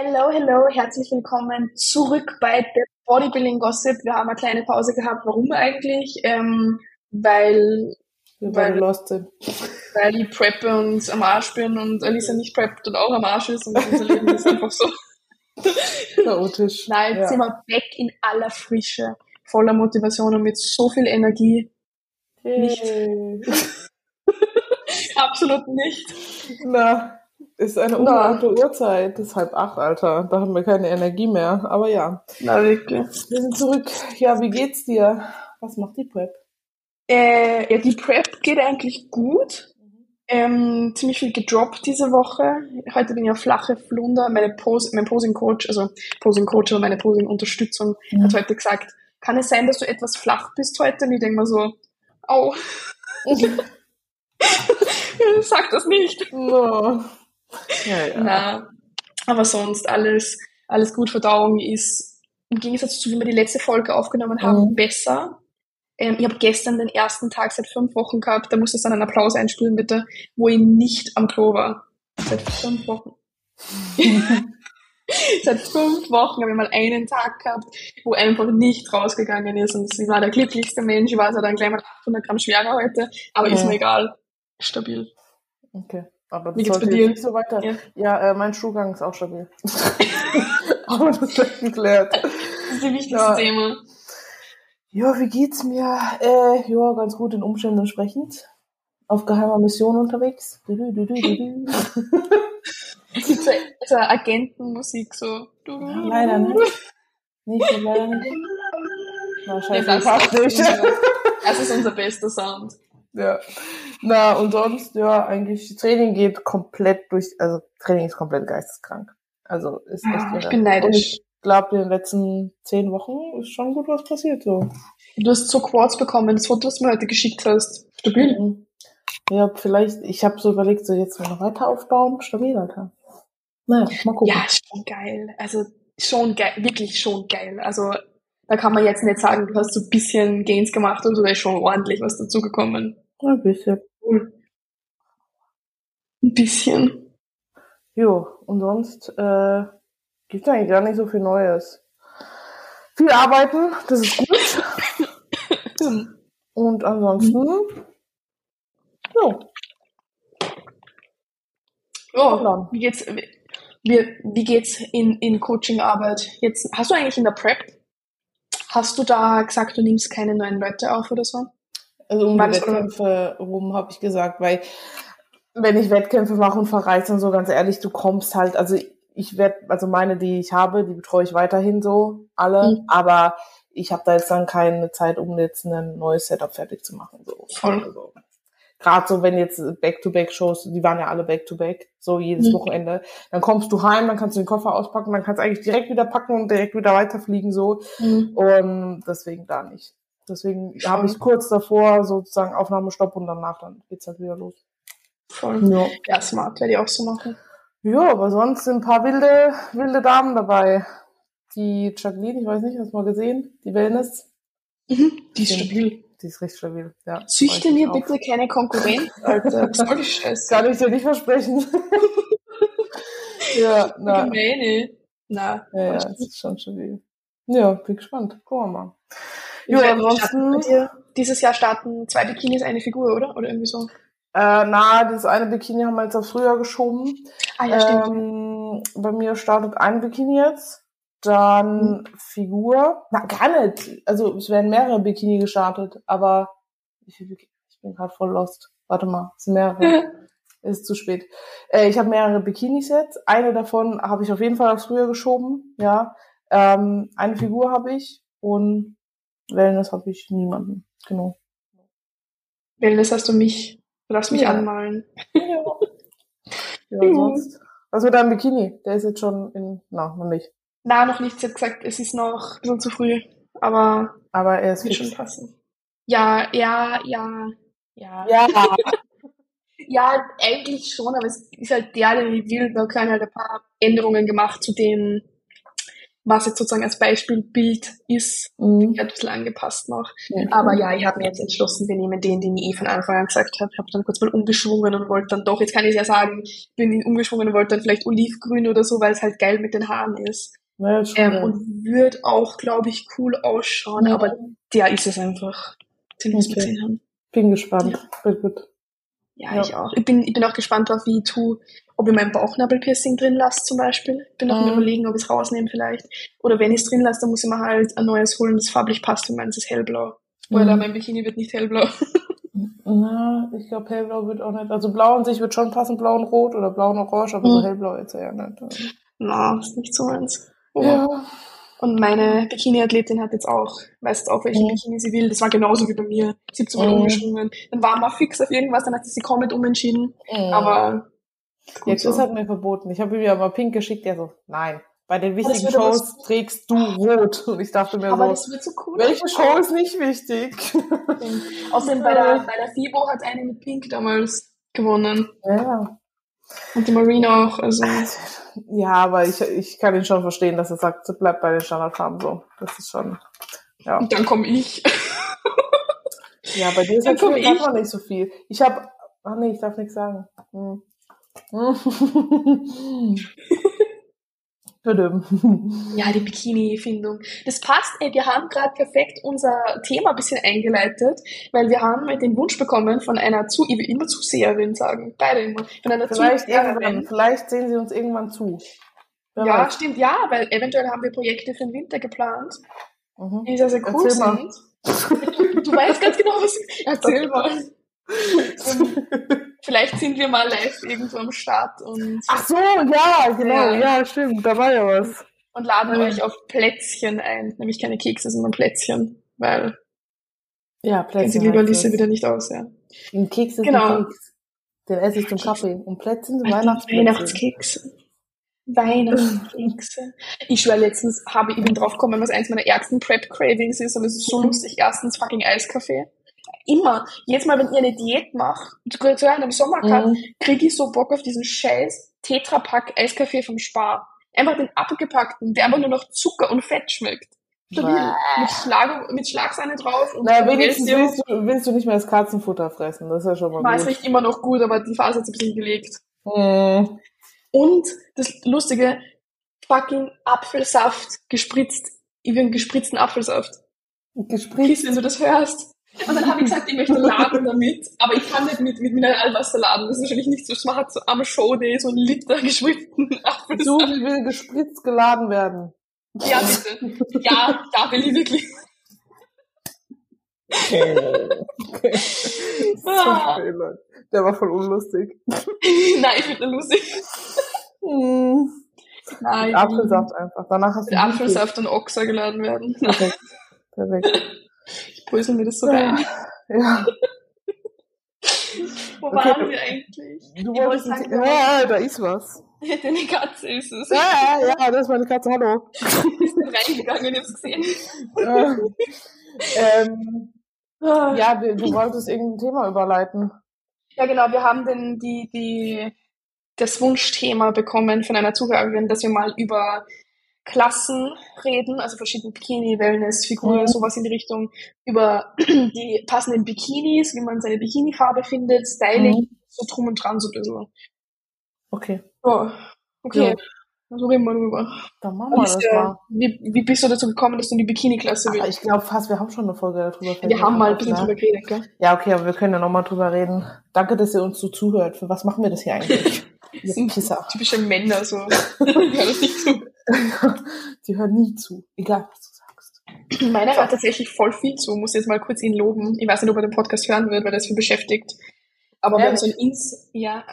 Hello, hello, herzlich willkommen zurück bei der Bodybuilding Gossip. Wir haben eine kleine Pause gehabt. Warum eigentlich? Ähm, weil, Wir weil, lost weil ich preppe und am Arsch bin und Alisa nicht preppt und auch am Arsch ist und unser Leben ist einfach so. Chaotisch. Nein, jetzt Ja. sind wir back in aller Frische, voller Motivation und mit so viel Energie. Nicht. Yay. Absolut nicht. Na, ist eine ungeahnte Uhrzeit. Ist halb acht, Alter. Da haben wir keine Energie mehr. Aber ja, Na, wirklich. wir sind zurück. Ja, wie geht's dir? Was macht die Prep? Äh, ja, die Prep geht eigentlich gut. Ähm, ziemlich viel gedroppt diese Woche. Heute bin ich auf flache Flunder. Meine Pose, mein Posing Coach, also Posing Coach oder meine Posing Unterstützung Mhm. hat heute gesagt, kann es sein, dass du etwas flach bist heute? Und ich denke mir so, au, sag das nicht. no. Ja, ja. Na, aber sonst alles, alles gut. Verdauung ist im Gegensatz zu wie wir die letzte Folge aufgenommen haben, Mhm. besser. Ähm, ich habe gestern den ersten Tag seit fünf Wochen gehabt, da musst du dann einen Applaus einspielen, bitte, wo ich nicht am Klo war. Seit fünf Wochen. seit fünf Wochen habe ich mal einen Tag gehabt, wo einfach nicht rausgegangen ist und ich war der glücklichste Mensch. Ich war so dann gleich mal 800 Gramm schwerer heute, aber ist Ja. mir egal. Stabil. Okay. Aber Wie das geht's bei dir? nicht so weiter. Ja. Ja, äh, mein Stuhlgang ist auch stabil. Aber das wird geklärt. Das ist das wichtigste Ja. Thema. Ja, wie geht's mir? Äh, ja, ganz gut den Umständen entsprechend. Auf geheimer Mission unterwegs. Du, du, du, so, so Agentenmusik, so. Du, Ja, leider nicht. Nicht, leider nicht. Na, Ja, scheiße, das, passt ist nicht. das ist unser bester Sound. Ja. Na, und sonst, ja, eigentlich, Training geht komplett durch, also Training ist komplett geisteskrank. Also, ist echt Ah, Ich bin neidisch. ich glaube, in den letzten zehn Wochen ist schon gut was passiert, so. Du hast so Quads bekommen, das Foto, das du mir heute geschickt hast. Stabil. Mhm. Ja, vielleicht, ich habe so überlegt, so jetzt noch weiter aufbauen, stabil, Alter. Naja, mal gucken. Ja, schon geil. Also, schon geil, wirklich schon geil. Also, da kann man jetzt nicht sagen, du hast so ein bisschen Gains gemacht und so, da ist schon ordentlich was dazugekommen. Ein bisschen. Cool. Ein bisschen. Jo, und sonst äh, gibt's eigentlich gar nicht so viel Neues. Viel arbeiten, das ist gut. Und ansonsten, jo, Ja, wie geht's, wie, wie geht's in, in Coachingarbeit? Jetzt, hast du eigentlich in der Prep, hast du da gesagt, du nimmst keine neuen Leute auf oder so? also um die Wettkämpfe rum habe ich gesagt, weil wenn ich Wettkämpfe mache und verreise und so, ganz ehrlich, du kommst halt, also ich werde, also meine, die ich habe, die betreue ich weiterhin so, alle, Mhm. aber ich habe da jetzt dann keine Zeit, um jetzt ein neues Setup fertig zu machen. So. Voll. Also, Gerade so, wenn jetzt Back-to-Back-Shows, die waren ja alle Back-to-Back, so jedes Mhm. Wochenende, dann kommst du heim, dann kannst du den Koffer auspacken, dann kannst du eigentlich direkt wieder packen und direkt wieder weiterfliegen, so. Mhm. Und deswegen da nicht. Deswegen habe ich kurz davor sozusagen Aufnahmestopp und danach dann geht's halt wieder los. Voll. Ja. Ja, smart, werde ich auch so machen. Ja, aber sonst sind ein paar wilde, wilde Damen dabei. Die Jacqueline, ich weiß nicht, hast du mal gesehen? Die Wellness. Mhm. Die ist stabil. Die ist recht stabil. Ja, Züchte mir bitte keine Konkurrenz, Alter. Was soll die Scheiße? Kann ich dir nicht versprechen. ja, na, Gemeine. Na, ja, ja, es ist schon stabil. Ja, bin gespannt. Gucken wir mal. Wie Ja, ansonsten-? Dieses Jahr starten zwei Bikinis, eine Figur, oder? Oder irgendwie so. Äh, na, das eine Bikini haben wir jetzt aufs Frühjahr geschoben. Ah, ja, stimmt. Ähm, bei mir startet ein Bikini jetzt, dann Figur. Na, gar nicht. Also es werden mehrere Bikini gestartet, aber? Ich bin gerade voll lost. Warte mal, es sind mehrere. ist zu spät. Äh, ich habe mehrere Bikinis jetzt. Eine davon habe ich auf jeden Fall aufs Frühjahr geschoben. Ja. Ähm, eine Figur habe ich und Wellness habe ich niemanden. Genau. Wellness hast du mich. Du darfst mich Ja. anmalen. Ja, Juhu. sonst. Was mit deinem Bikini? Der ist jetzt schon in, na, noch nicht. Na, noch nicht. Sie hat gesagt, es ist noch ein bisschen zu früh. Aber Aber er ist wird schon passen. Ja, ja, ja, ja. Ja, Ja, eigentlich schon, aber es ist halt der, den ich will. Da können halt ein paar Änderungen gemacht zu dem, was jetzt sozusagen als Beispielbild ist, mhm. ein bisschen angepasst noch. Ja, Aber ja, ich habe mir jetzt entschlossen, wir nehmen den, den ich eh von Anfang an gesagt habe. Ich habe dann kurz mal umgeschwungen und wollte dann doch, jetzt kann ich ja sagen, bin umgeschwungen und wollte dann vielleicht olivgrün oder so, weil es halt geil mit den Haaren ist. Ja, ähm, und wird auch, glaube ich, cool ausschauen, ja. aber der ist es einfach. Den muss okay. wir haben. Bin gespannt. Ja. Wird gut. Ja, ja, ich auch. Ich bin, ich bin auch gespannt auf wie tu, ob ich mein Bauchnabelpiercing drin lasse zum Beispiel. Bin noch mhm. überlegen, ob ich es rausnehme vielleicht. Oder wenn ich es drin lasse, dann muss ich mir halt ein neues holen, das farblich passt. Und meins ist hellblau. Weil mhm. mein Bikini wird nicht hellblau. Na, ich glaube hellblau wird auch nicht. Also blau an sich wird schon passen, blau und rot oder blau und orange, aber mhm. so hellblau jetzt eher nicht. Na, ist nicht so meins. Oh. Ja. Und meine Bikini-Athletin hat jetzt auch, weiß jetzt auch, welche mhm. Bikini sie will. Das war genauso wie bei mir. 17 Mal mhm. umgeschwungen. Dann war mal fix auf irgendwas, dann hat sie sich komplett umentschieden. Mhm. Aber. Jetzt so. ist halt mir verboten. Ich habe ihm ja mal pink geschickt, der so, nein. Bei den wichtigen Shows trägst du rot. Und ich dachte mir aber so, so cool welche Show ist nicht wichtig? Außerdem bei der, bei der FIBO hat eine mit Pink damals gewonnen. Ja. Und die Marina auch, also. Ja, aber ich, ich kann ihn schon verstehen, dass er sagt, bleibt bei den Standardfarben so. Das ist schon, ja. Und dann komme ich. ja, bei dir ist halt darf man nicht so viel. Ich habe, ach nee, ich darf nichts sagen. Hm. ja, die Bikini-Findung. Das passt, ey, wir haben gerade perfekt unser Thema ein bisschen eingeleitet, weil wir haben den Wunsch bekommen von einer zu, ich will immer Zuseherin sagen, beide immer, von einer vielleicht Zuseherin. Vielleicht sehen sie uns irgendwann zu. Wer ja, weiß. stimmt, ja, weil eventuell haben wir Projekte für den Winter geplant, mhm. die sehr, sehr cool Erzähl sind. du weißt ganz genau, was ich erzähl mal. Vielleicht sind wir mal live irgendwo am Start und. Ach so, ja, genau, ja, ja stimmt, da war ja was. Und laden ja. euch auf Plätzchen ein, nämlich keine Kekse, sondern Plätzchen, weil. Ja, Plätzchen. Sie lieber Lise wieder nicht aus, ja. Ein Keks ist genau. ein Keks. Den esse ich zum Kaffee. Und Plätzchen sind Weihnachtsplätzchen. Weihnachtskekse. Weihnachtskekse. Ich schwöre, letztens habe ich eben drauf gekommen, was eins meiner ärgsten Prep-Cravings ist und es ist so lustig. Erstens fucking Eiskaffee immer, jedes Mal, wenn ich eine Diät mache, in einem Sommercup, mhm. kriege ich so Bock auf diesen scheiß Tetrapack Eiskaffee vom Spar. Einfach den abgepackten, der einfach nur noch Zucker und Fett schmeckt. Stabil. Mit, Schlag, mit Schlagsahne drauf. Und naja, wenigstens willst du, willst du nicht mehr das Katzenfutter fressen. Das ist ja schon mal War gut. Es immer noch gut, aber die Phase hat sich ein bisschen gelegt. Mhm. Und das Lustige, fucking Apfelsaft gespritzt. Ich will einen gespritzten Apfelsaft. Gespritzt? wenn du das hörst. Und dann habe ich gesagt, ich möchte laden damit, aber ich kann nicht mit, mit Mineralwasser laden. Das ist natürlich nicht so smart, so am Showday so ein Liter Apfelsaft. So wie will gespritzt geladen werden. Ja, bitte. Ja, da will ich wirklich. Okay. okay. Ah. Der war voll unlustig. Nein, ich finde lustig. Hm. Nein. Apfelsaft einfach. Danach hast du mit Apfelsaft und Oxa geladen werden. Perfekt. Perfekt. Ich brösel mir das so rein. Ja. Wo okay, waren wir eigentlich? Du wolltest sagen, ja, da ist was. Deine Katze ist es. Ja, ja, das ist meine Katze, hallo. ist reingegangen, ich hab's gesehen. Ja, ähm, ja du, du wolltest irgendein Thema überleiten. Ja, genau, wir haben den, die, die, das Wunschthema bekommen von einer Zuhörerin, dass wir mal über Klassen reden, also verschiedene Bikini, Wellness, Figuren, mhm. sowas in die Richtung, über die passenden Bikinis, wie man seine Bikini-Farbe findet, Styling, mhm. so drum und dran so ein bisschen. Okay. Oh, okay. Ja. Also reden wir drüber. Dann machen wir das mal. Wie, wie bist du dazu gekommen, dass du in die Bikini-Klasse willst? Ich glaube fast, wir haben schon eine Folge darüber. Wir haben mal ein bisschen ne? drüber geredet, gell? Ja, okay, aber wir können ja nochmal drüber reden. Danke, dass ihr uns so zuhört. Für was machen wir das hier eigentlich? Wir sind Pisser. typische Männer, so. Hör das nicht zu. Die hören nie zu, egal was du sagst. Meiner hört tatsächlich voll viel zu, muss jetzt mal kurz ihn loben. Ich weiß nicht, ob er den Podcast hören wird, weil er ist viel beschäftigt. Aber ja, wir haben so ein Ins ja,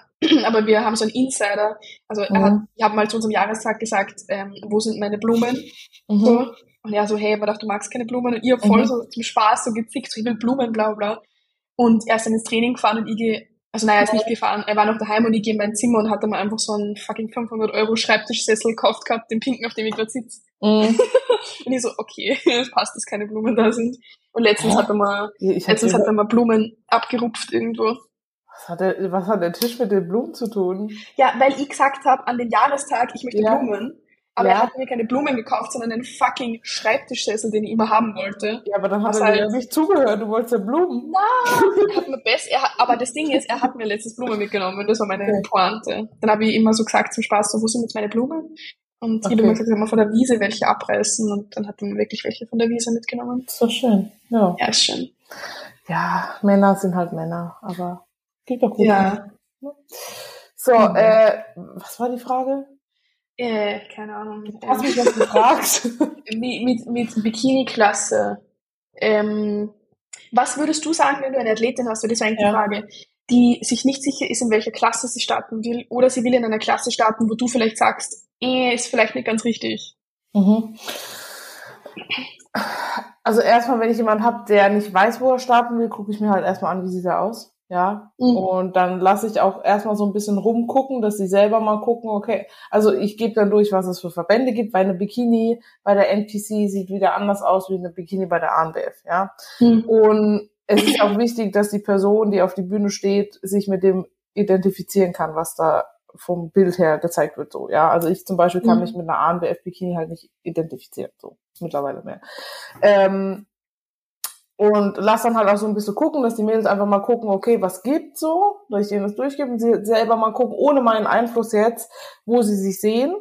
aber wir haben so einen Insider. Also mhm. er hat, ich habe mal zu unserem Jahrestag gesagt, ähm, wo sind meine Blumen? Mhm. So. Und er so, hey, man dachte, du magst keine Blumen. Und ihr voll mhm. so zum Spaß so gezickt, so ich will Blumen, bla bla. Und er ist dann ins Training gefahren und ich gehe also naja, er ist nicht gefahren. Er war noch daheim und ich gehe in mein Zimmer und hatte mal einfach so einen fucking 500 Euro Schreibtischsessel gekauft gehabt, den pinken, auf dem ich gerade sitze. Mm. und ich so, okay, es passt, dass keine Blumen da sind. Und letztens ja. hat er mal, ich letztens hat er mal Blumen abgerupft irgendwo. Was hat, der, was hat der Tisch mit den Blumen zu tun? Ja, weil ich gesagt habe, an den Jahrestag, ich möchte ja. Blumen. Aber Ja. er hat mir keine Blumen gekauft, sondern einen fucking Schreibtischsessel, den ich immer haben wollte. Ja, aber dann hat er ja halt- nicht zugehört, du wolltest ja Blumen. Er hat mir best, er hat, aber das Ding ist, er hat mir letztes Blumen mitgenommen. Das war meine Okay. Pointe. Dann habe ich immer so gesagt zum Spaß, so, wo sind jetzt meine Blumen? Und ich habe Okay. immer gesagt, mal von der Wiese welche abreißen. Und dann hat er mir wirklich welche von der Wiese mitgenommen. Doch schön. Ja. Ja, ist schön. Ja, Männer sind halt Männer, aber geht doch gut. Ja. So, Mhm. äh, was war die Frage? Äh, keine Ahnung. Hast du mich was gefragt? Wie- mit, mit Bikini-Klasse. Ähm, was würdest du sagen, wenn du eine Athletin hast, weil das war eigentlich Ja. die Frage, die sich nicht sicher ist, in welcher Klasse sie starten will, oder sie will in einer Klasse starten, wo du vielleicht sagst, eh, ist vielleicht nicht ganz richtig. Mhm. Also erstmal, wenn ich jemanden habe, der nicht weiß, wo er starten will, gucke ich mir halt erstmal an, wie sieht er aus. Ja. Mhm. Und dann lasse ich auch erstmal so ein bisschen rumgucken, dass sie selber mal gucken, okay. Also ich gebe dann durch, was es für Verbände gibt, weil eine Bikini bei der NPC sieht wieder anders aus wie eine Bikini bei der ANBF, ja. Und es ist auch wichtig, dass die Person, die auf die Bühne steht, sich mit dem identifizieren kann, was da vom Bild her gezeigt wird, so, ja. Also ich zum Beispiel kann Mhm. mich mit einer ANBF-Bikini halt nicht identifizieren, so, mittlerweile mehr. Ähm, und lass dann halt auch so ein bisschen gucken, dass die Mädels einfach mal gucken, okay, was gibt so, dass ich denen das durchgebe und sie selber mal gucken, ohne meinen Einfluss jetzt, wo sie sich sehen.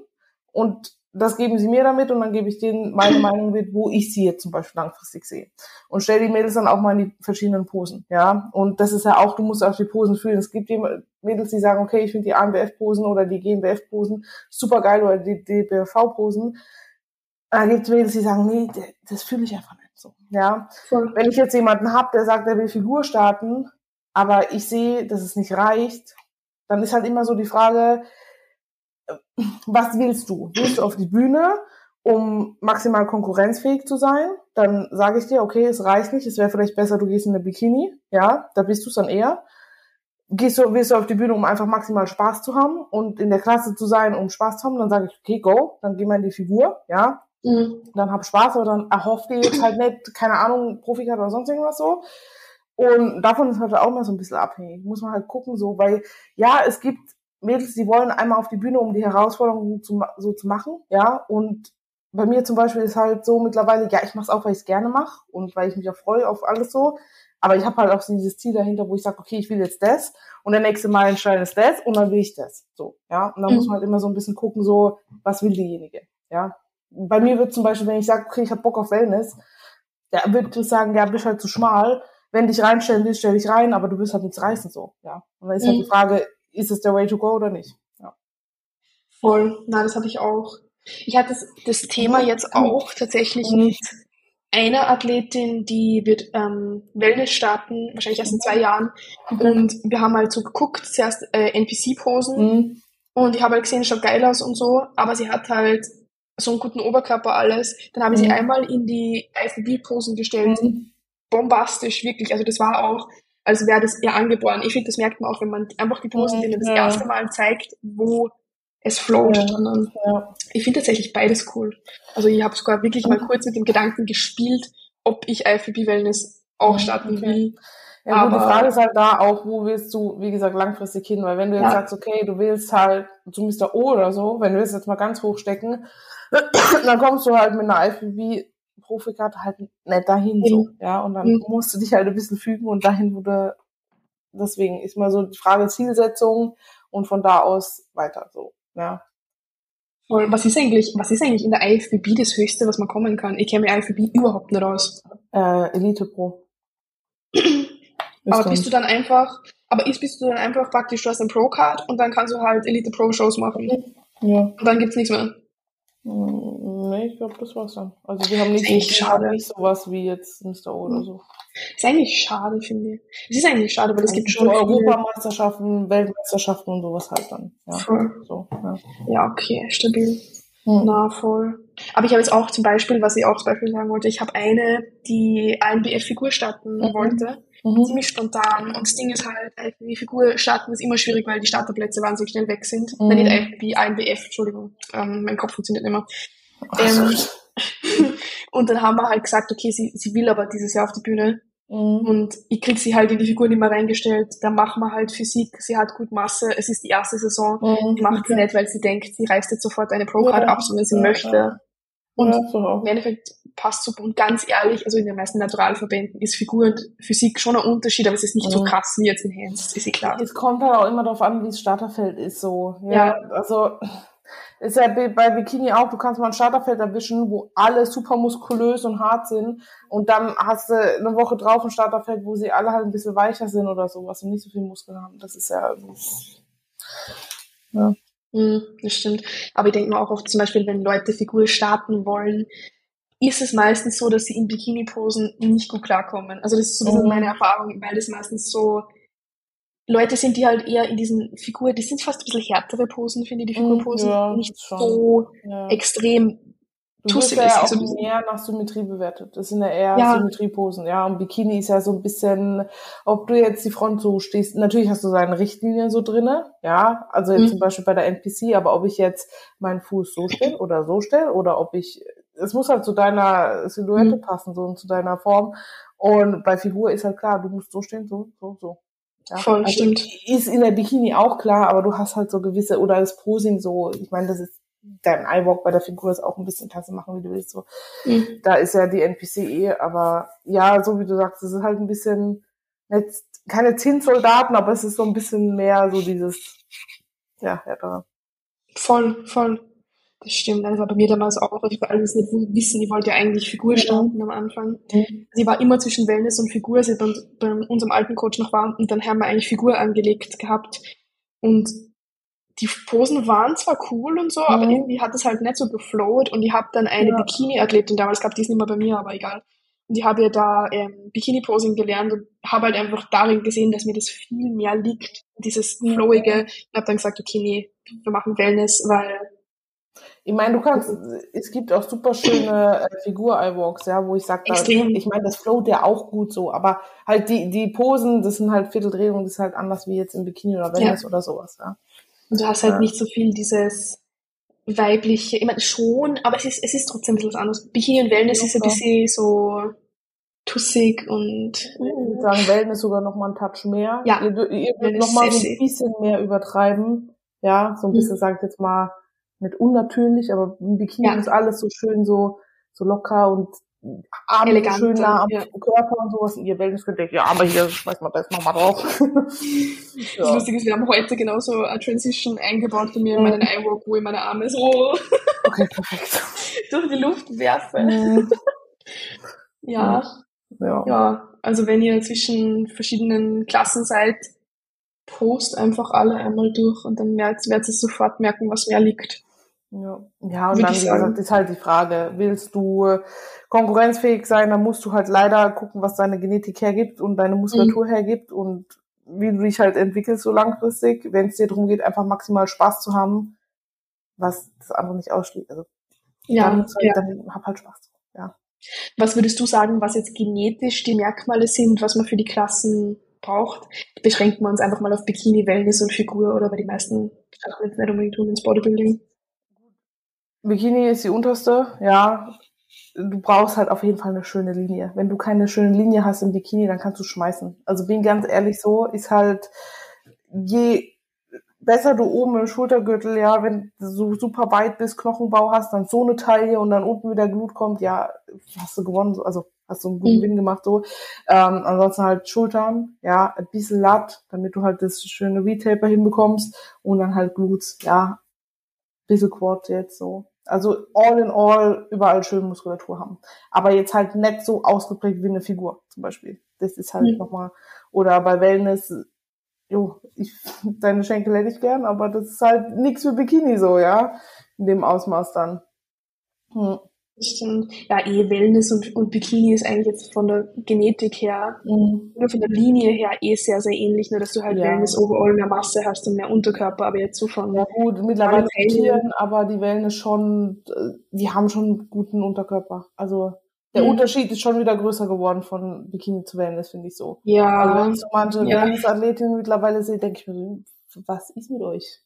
Und das geben sie mir damit und dann gebe ich denen meine Meinung mit, wo ich sie jetzt zum Beispiel langfristig sehe. Und stell die Mädels dann auch mal in die verschiedenen Posen, ja. Und das ist ja auch, du musst auch die Posen fühlen. Es gibt die Mädels, die sagen, okay, ich finde die ANBF-Posen oder die GmbF-Posen super geil oder die DBV-Posen. Da gibt es Mädels, die sagen, nee, das fühle ich einfach nicht so, ja. Voll. Wenn ich jetzt jemanden habe, der sagt, er will Figur starten, aber ich sehe, dass es nicht reicht, dann ist halt immer so die Frage, äh, was willst du? Willst du auf die Bühne, um maximal konkurrenzfähig zu sein? Dann sage ich dir, okay, es reicht nicht, es wäre vielleicht besser, du gehst in eine Bikini, ja, da bist du es dann eher. Gehst du, willst du auf die Bühne, um einfach maximal Spaß zu haben und in der Klasse zu sein, um Spaß zu haben, dann sage ich, okay, go, dann geh mal in die Figur, ja, Mhm. dann hab Spaß, aber dann erhofft ihr jetzt halt nicht, keine Ahnung, Profikart oder sonst irgendwas so. Und davon ist halt auch mal so ein bisschen abhängig. Muss man halt gucken, so, weil, ja, es gibt Mädels, die wollen einmal auf die Bühne, um die Herausforderungen zu, so zu machen, ja, und bei mir zum Beispiel ist halt so mittlerweile, ja, ich mache es auch, weil ich es gerne mache und weil ich mich auch freue auf alles so, aber ich habe halt auch so dieses Ziel dahinter, wo ich sage, okay, ich will jetzt das und der nächste Meilenstein ist das und dann will ich das, so, ja, und dann Mhm. muss man halt immer so ein bisschen gucken, so, was will diejenige, ja, bei mir wird zum Beispiel, wenn ich sage, okay, ich habe Bock auf Wellness, der wird sagen, ja, bist halt zu schmal. Wenn dich reinstellen willst, stell dich rein, aber du wirst halt nichts reißen so, ja. Und dann ist halt Mhm. die Frage, ist es der way to go oder nicht? Ja. Voll. Na, das habe ich auch. Ich hatte das, das Thema jetzt auch tatsächlich Mhm. mit einer Athletin, die wird ähm, Wellness starten, wahrscheinlich erst in zwei Jahren. Und wir haben halt so geguckt, zuerst äh, NPC-Posen. Mhm. Und ich habe halt gesehen, es schaut geil aus und so, aber sie hat halt so einen guten Oberkörper alles. Dann habe ich sie Mhm. einmal in die IFBB-Posen gestellt. Mhm. Bombastisch, wirklich. Also das war auch, als wäre das ihr angeboren. Ich finde, das merkt man auch, wenn man einfach die Posen denen das ja. erste Mal zeigt, wo es float. Ja. Sondern Ja. ich finde tatsächlich beides cool. Also ich habe sogar wirklich mal Mhm. kurz mit dem Gedanken gespielt, ob ich IFBB Wellness auch starten will. Ja, gut, die Aber- Frage ist halt da auch, wo willst du, wie gesagt, langfristig hin? Weil wenn du jetzt Ja. sagst, okay, du willst halt zu Mr. O oder so, wenn du es jetzt mal ganz hoch dann kommst du halt mit einer IFBB Profikarte halt nicht dahin so, ja, und dann Mhm. musst du dich halt ein bisschen fügen und dahin, wo du, deswegen ist mal so die Frage Zielsetzung und von da aus weiter so, ja. Voll. Was ist eigentlich, was ist eigentlich in der IFBB das Höchste, was man kommen kann? Ich kenne mir IFBB überhaupt nicht aus. Äh, Elite Pro. Aber bist du dann einfach, aber ist bist du dann einfach praktisch, du hast ein Pro-Card und dann kannst du halt Elite Pro Shows machen. Ja. Und dann gibt's nichts mehr. Mm, Nee, ich glaube, das war's dann. Also die haben nicht, die haben schade. nicht sowas wie jetzt Mr. O oder so. Ist eigentlich schade, finde ich. Es ist eigentlich schade, weil es gibt Also schon so viele. Europameisterschaften, Weltmeisterschaften und sowas halt dann. Ja, Voll. so, ja. Ja, okay, stabil. Hm. Na, voll. Aber ich habe jetzt auch zum Beispiel, was ich auch zum Beispiel sagen wollte, ich habe eine, die ANBF-Figur starten Mhm. wollte. Mhm. Ziemlich spontan. Und das Ding ist halt, IFBB-Figur starten ist immer schwierig, weil die Starterplätze wahnsinnig schnell weg sind. Mhm. Nein, nicht IFBB, ANBF, Entschuldigung. Ähm, mein Kopf funktioniert nicht mehr. So. Ähm, und dann haben wir halt gesagt, okay, sie, sie will aber dieses Jahr auf die Bühne. Mhm. Und ich krieg sie halt in die Figur nicht mehr reingestellt. Da machen wir halt Physik. Sie hat gut Masse. Es ist die erste Saison. Mhm. Die macht sie nicht, weil sie denkt, sie reißt jetzt sofort eine Pro-Card ja. ab, sondern sie ja, möchte. Und ja, im Endeffekt passt super. Und ganz ehrlich, also in den meisten Naturalverbänden ist Figur und Physik schon ein Unterschied, aber es ist nicht mhm. so krass wie jetzt in Hands, ist eh klar. Es kommt halt auch immer darauf an, wie das Starterfeld ist, so. Ja, ja. also, ist ja bei Bikini auch, du kannst mal ein Starterfeld erwischen, wo alle super muskulös und hart sind und dann hast du eine Woche drauf ein Starterfeld, wo sie alle halt ein bisschen weicher sind oder sowas und nicht so viel Muskeln haben. Das ist ja, ja. Mm, das stimmt. Aber ich denke mir auch oft zum Beispiel, wenn Leute Figur starten wollen, ist es meistens so, dass sie in Bikini-Posen nicht gut klarkommen. Also das ist so mhm. meine Erfahrung, weil das meistens so Leute sind, die halt eher in diesen Figuren, die sind fast ein bisschen härtere Posen, finde ich, die mhm, Figurposen. Ja, nicht schon. so ja. extrem wirst ja auch so mehr nach Symmetrie bewertet. Das sind ja eher ja. Symmetrieposen, ja. Und Bikini ist ja so ein bisschen, ob du jetzt die Front so stehst, natürlich hast du seine Richtlinien so drinne, ja. Also jetzt mhm. zum Beispiel bei der NPC, aber ob ich jetzt meinen Fuß so stelle oder so stelle oder ob ich, es muss halt zu deiner Silhouette mhm. passen, so und zu deiner Form. Und bei Figur ist halt klar, du musst so stehen, so, so, so. Ja, Voll, also stimmt. Ist in der Bikini auch klar, aber du hast halt so gewisse, oder das Posing so, ich meine, das ist dein Eyewalk bei der Figur ist auch ein bisschen du machen, wie du willst. So. Mhm. Da ist ja die NPC eh, aber ja, so wie du sagst, es ist halt ein bisschen jetzt keine Zinssoldaten, aber es ist so ein bisschen mehr so dieses, ja, härtere. Voll, voll. Das stimmt. Das war bei mir damals auch, ich vor allem nicht wissen, ich wollte ja eigentlich Figur starten am Anfang. Mhm. Sie war immer zwischen Wellness und Figur, als ich bei, bei unserem alten Coach noch war, und dann haben wir eigentlich Figur angelegt gehabt. Und die Posen waren zwar cool und so, mhm. aber irgendwie hat es halt nicht so geflowt und ich habe dann eine ja. Bikini-Athletin damals gehabt, die ist nicht mehr bei mir, aber egal. Und ich habe ja da ähm, Bikini-Posing gelernt und habe halt einfach darin gesehen, dass mir das viel mehr liegt, dieses Flowige. Und habe dann gesagt, okay, nee, wir machen Wellness, weil ich meine, du kannst, es gibt auch super schöne äh, Figur-Eyewalks, ja, wo ich sage, ich meine, das float ja auch gut so, aber halt die, die Posen, das sind halt Vierteldrehungen, das ist halt anders wie jetzt im Bikini oder Wellness ja. oder sowas, ja. Und du hast halt ja. nicht so viel dieses weibliche, ich meine schon, aber es ist, es ist trotzdem ein bisschen was anderes. Bikini und Wellness ja, ist ein bisschen so tussig und. Ich würde sagen, Wellness sogar noch mal einen Touch mehr. Ja. Ihr, ihr würdet noch mal so ein bisschen mehr übertreiben. Ja, so ein bisschen, mhm. sag ich jetzt mal, nicht unnatürlich, aber im Bikini ja. ist alles so schön so, so locker und Arme Elegant, schön nah am ja. Körper und sowas. Ihr Wellness könnt ja, aber hier schmeißt man das nochmal drauf. ja. Das Lustige ist, wir haben heute genauso eine Transition eingebaut bei mir in meinen Eyewalk, wo ich meine Arme so okay, perfekt. durch die Luft werfe. Mhm. ja. ja. Ja. Also wenn ihr zwischen verschiedenen Klassen seid, post einfach alle einmal durch und dann werdet ihr sofort merken, was mehr liegt. Ja, ja und Würde dann, gesagt, ist halt die Frage, willst du konkurrenzfähig sein, dann musst du halt leider gucken, was deine Genetik hergibt und deine Muskulatur mhm. hergibt und wie du dich halt entwickelst so langfristig, wenn es dir darum geht, einfach maximal Spaß zu haben, was das andere nicht ausschließt. Also ja, dann, halt, ja. dann hab halt Spaß. Ja. Was würdest du sagen, was jetzt genetisch die Merkmale sind, was man für die Klassen braucht? Beschränken wir uns einfach mal auf Bikini, Wellness und Figur oder bei die meisten Sachen jetzt nicht unbedingt tun ins Bodybuilding? Bikini ist die unterste, ja. Du brauchst halt auf jeden Fall eine schöne Linie. Wenn du keine schöne Linie hast im Bikini, dann kannst du schmeißen. Also bin ganz ehrlich so, ist halt, je besser du oben im Schultergürtel, ja, wenn du so super weit bist, Knochenbau hast, dann so eine Taille und dann unten wieder Glut kommt, ja, hast du gewonnen, also hast du einen guten mhm. Win gemacht, so. Ähm, ansonsten halt Schultern, ja, ein bisschen Latt, damit du halt das schöne Retaper hinbekommst und dann halt Glutes, ja, bisschen Quad jetzt so. Also all in all überall schön Muskulatur haben. Aber jetzt halt nicht so ausgeprägt wie eine Figur zum Beispiel. Das ist halt mhm. nochmal. Oder bei Wellness, jo, ich, deine Schenkel hätte ich gern, aber das ist halt nichts für Bikini so, ja. In dem Ausmaß dann. Hm. Stimmt. Ja, eh Wellness und, und Bikini ist eigentlich jetzt von der Genetik her, mhm. oder von der Linie her eh sehr, sehr ähnlich, nur dass du halt ja. Wellness overall mehr Masse hast und mehr Unterkörper, aber jetzt so von. Ja gut, mittlerweile Tieren, aber die Wellness schon, die haben schon einen guten Unterkörper. Also der mhm. Unterschied ist schon wieder größer geworden von Bikini zu Wellness, finde ich so. Ja. Also wenn ich so manche ja. Wellness-Athletinnen mittlerweile sehe, denke ich mir so, was ist mit euch?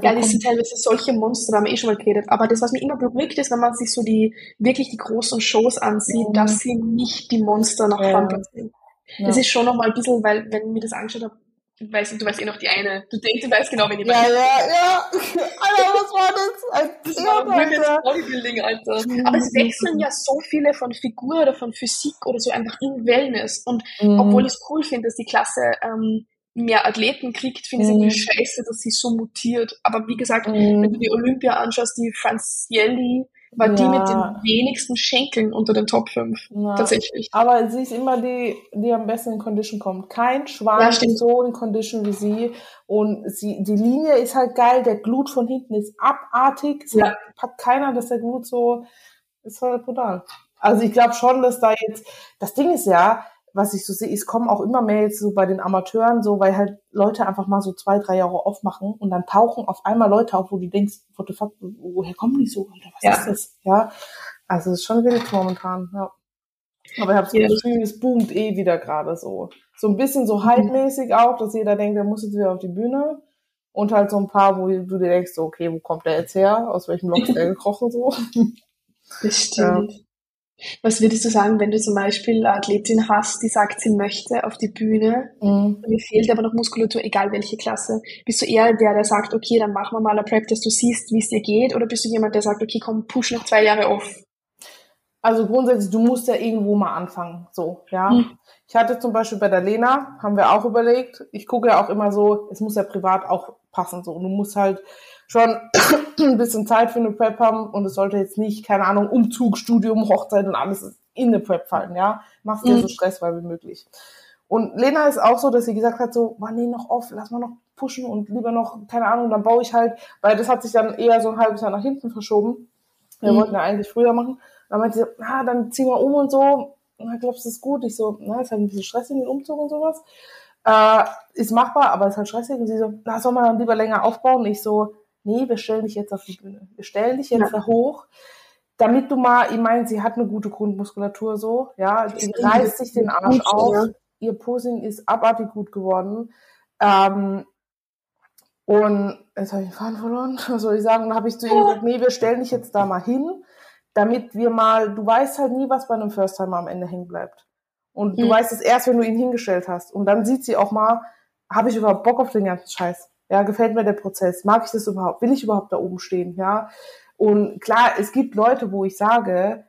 Ja, das sind teilweise solche Monster, da haben wir eh schon mal geredet. Aber das, was mich immer beruhigt, ist, wenn man sich so die, wirklich die großen Shows ansieht, mhm. dass sie nicht die Monster nach ja. vorne sind. Ja. Das ist schon nochmal ein bisschen, weil, wenn ich mir das angeschaut habe, du weißt, du weißt eh noch die eine. Du denkst, du weißt genau, wen ich meine. Ja, ja, ja. Alter, was war das? Das war Women's Bodybuilding, Alter. Mhm. Aber es wechseln ja so viele von Figur oder von Physik oder so einfach in Wellness. Und mhm. obwohl ich es cool finde, dass die Klasse ähm, mehr Athleten kriegt, finde ich es irgendwie mhm. scheiße, dass sie so mutiert. Aber wie gesagt, mhm. wenn du die Olympia anschaust, die Francielli, war ja. die mit den wenigsten Schenkeln unter den Top 5. Ja. Tatsächlich. Aber sie ist immer die, die am besten in Condition kommt. Kein Schwan ja, ist so in Condition wie sie. Und sie, die Linie ist halt geil, der Glut von hinten ist abartig. Es ja. packt keiner, dass der Glut so, ist halt brutal. Also ich glaube schon, dass da jetzt, das Ding ist ja, was ich so sehe, es kommen auch immer mehr jetzt so bei den Amateuren so, weil halt Leute einfach mal so zwei, drei Jahre aufmachen und dann tauchen auf einmal Leute auf, wo du denkst, what the fuck, woher kommen die so? Alter, was ja. ist das? Ja. Also es ist schon wild momentan, ja. Aber ich habe das ja. Gefühl, es boomt eh wieder gerade so. So ein bisschen so halbmäßig mhm. auch, dass jeder denkt, der muss jetzt wieder auf die Bühne. Und halt so ein paar, wo du dir denkst, so, okay, wo kommt der jetzt her? Aus welchem Loch ist der gekrochen so? Das stimmt. Ja. Was würdest du sagen, wenn du zum Beispiel eine Athletin hast, die sagt, sie möchte auf die Bühne, mhm. mir fehlt aber noch Muskulatur, egal welche Klasse. Bist du eher der, der sagt, okay, dann machen wir mal eine Prep, dass du siehst, wie es dir geht, oder bist du jemand, der sagt, okay, komm, push noch zwei Jahre auf? Also grundsätzlich, du musst ja irgendwo mal anfangen, so, ja. Mhm. Ich hatte zum Beispiel bei der Lena, haben wir auch überlegt, ich gucke ja auch immer so, es muss ja privat auch passen, so. Du musst halt schon ein bisschen Zeit für eine Prep haben und es sollte jetzt nicht, keine Ahnung, Umzug, Studium, Hochzeit und alles in eine Prep fallen, ja. Machst dir mhm. so stressfrei wie möglich. Und Lena ist auch so, dass sie gesagt hat, so, man, nee, noch off, lass mal noch pushen und lieber noch, keine Ahnung, dann baue ich halt, weil das hat sich dann eher so ein halbes Jahr nach hinten verschoben. Wir mhm. wollten ja eigentlich früher machen. Dann meinte sie, na, dann ziehen wir um und so. Na, glaubst du, das ist gut? Ich so, na, ist halt ein bisschen stressig mit Umzug und sowas. Äh, ist machbar, aber ist halt stressig. Und sie so, na, soll man dann lieber länger aufbauen? Ich so, nee, wir stellen dich jetzt auf die Bühne. Wir stellen dich jetzt ja. da hoch, damit du mal, ich meine, sie hat eine gute Grundmuskulatur so, ja, die reißt sich den Arsch gut, auf. Ja. Ihr Posing ist abartig gut geworden. Ähm, und jetzt habe ich den Faden verloren. Was soll ich sagen? Dann habe ich zu ihr gesagt, nee, wir stellen dich jetzt da mal hin, damit wir mal, du weißt halt nie, was bei einem First-Timer am Ende hängen bleibt. Und du hm. weißt es erst, wenn du ihn hingestellt hast. Und dann sieht sie auch mal, habe ich überhaupt Bock auf den ganzen Scheiß? Ja, gefällt mir der Prozess? Mag ich das überhaupt? Will ich überhaupt da oben stehen? Ja. Und klar, es gibt Leute, wo ich sage,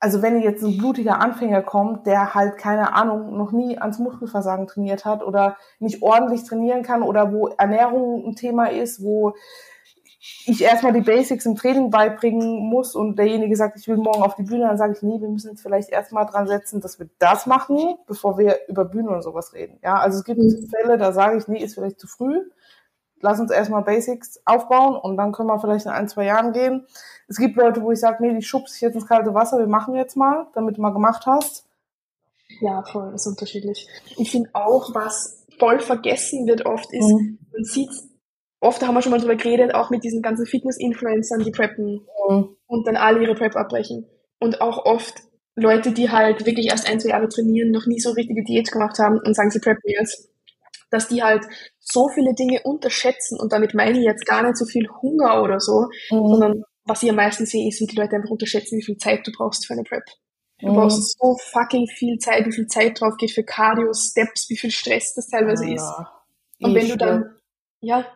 also wenn jetzt ein blutiger Anfänger kommt, der halt keine Ahnung, noch nie ans Muskelversagen trainiert hat oder nicht ordentlich trainieren kann oder wo Ernährung ein Thema ist, wo ich erstmal die Basics im Training beibringen muss und derjenige sagt, ich will morgen auf die Bühne, dann sage ich, nee, wir müssen jetzt vielleicht erstmal dran setzen, dass wir das machen, bevor wir über Bühne und sowas reden. Ja, also es gibt mhm. Fälle, da sage ich, nee, ist vielleicht zu früh. Lass uns erstmal Basics aufbauen und dann können wir vielleicht in ein, zwei Jahren gehen. Es gibt Leute, wo ich sage, nee, die schubst ich jetzt ins kalte Wasser, wir machen jetzt mal, damit du mal gemacht hast. Ja, voll, ist unterschiedlich. Ich finde auch, was voll vergessen wird oft, ist, mhm. man sieht oft haben wir schon mal drüber geredet, auch mit diesen ganzen Fitness-Influencern, die preppen mhm. und dann alle ihre Prep abbrechen. Und auch oft Leute, die halt wirklich erst ein, zwei Jahre trainieren, noch nie so richtige Diät gemacht haben und sagen, sie preppen jetzt, dass die halt so viele Dinge unterschätzen und damit meine ich jetzt gar nicht so viel Hunger oder so, mhm. sondern was ich am meisten sehe, ist, wie die Leute einfach unterschätzen, wie viel Zeit du brauchst für eine Prep. Du mhm. brauchst so fucking viel Zeit, wie viel Zeit drauf geht für Cardio, Steps, wie viel Stress das teilweise ja, ist. Und wenn du dann, ja,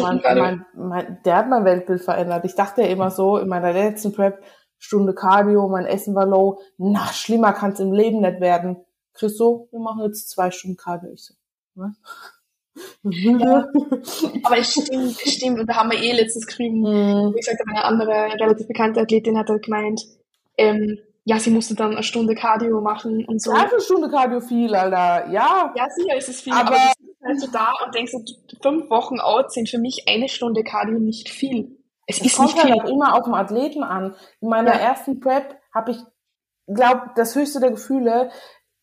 mein, mein, mein, der hat mein Weltbild verändert. Ich dachte ja immer so, in meiner letzten Prep, Stunde Cardio, mein Essen war low. Na, schlimmer kann es im Leben nicht werden. Christo, wir machen jetzt zwei Stunden Cardio. Ich so, was? Ja. Aber es stimmt, es stimmt. Und da haben wir eh letztens geschrieben, mm. wie gesagt, eine andere relativ bekannte Athletin hat halt gemeint, ähm, ja, sie musste dann eine Stunde Cardio machen und so. Ja, eine Stunde Cardio viel, Alter. Ja. Ja, sicher ist es viel, aber, aber du sitzt halt so da und denkst, fünf Wochen out sind für mich eine Stunde Cardio nicht viel. Es, es ist kommt nicht halt immer auf den Athleten an. In meiner ja. ersten Prep habe ich, glaube das höchste der Gefühle,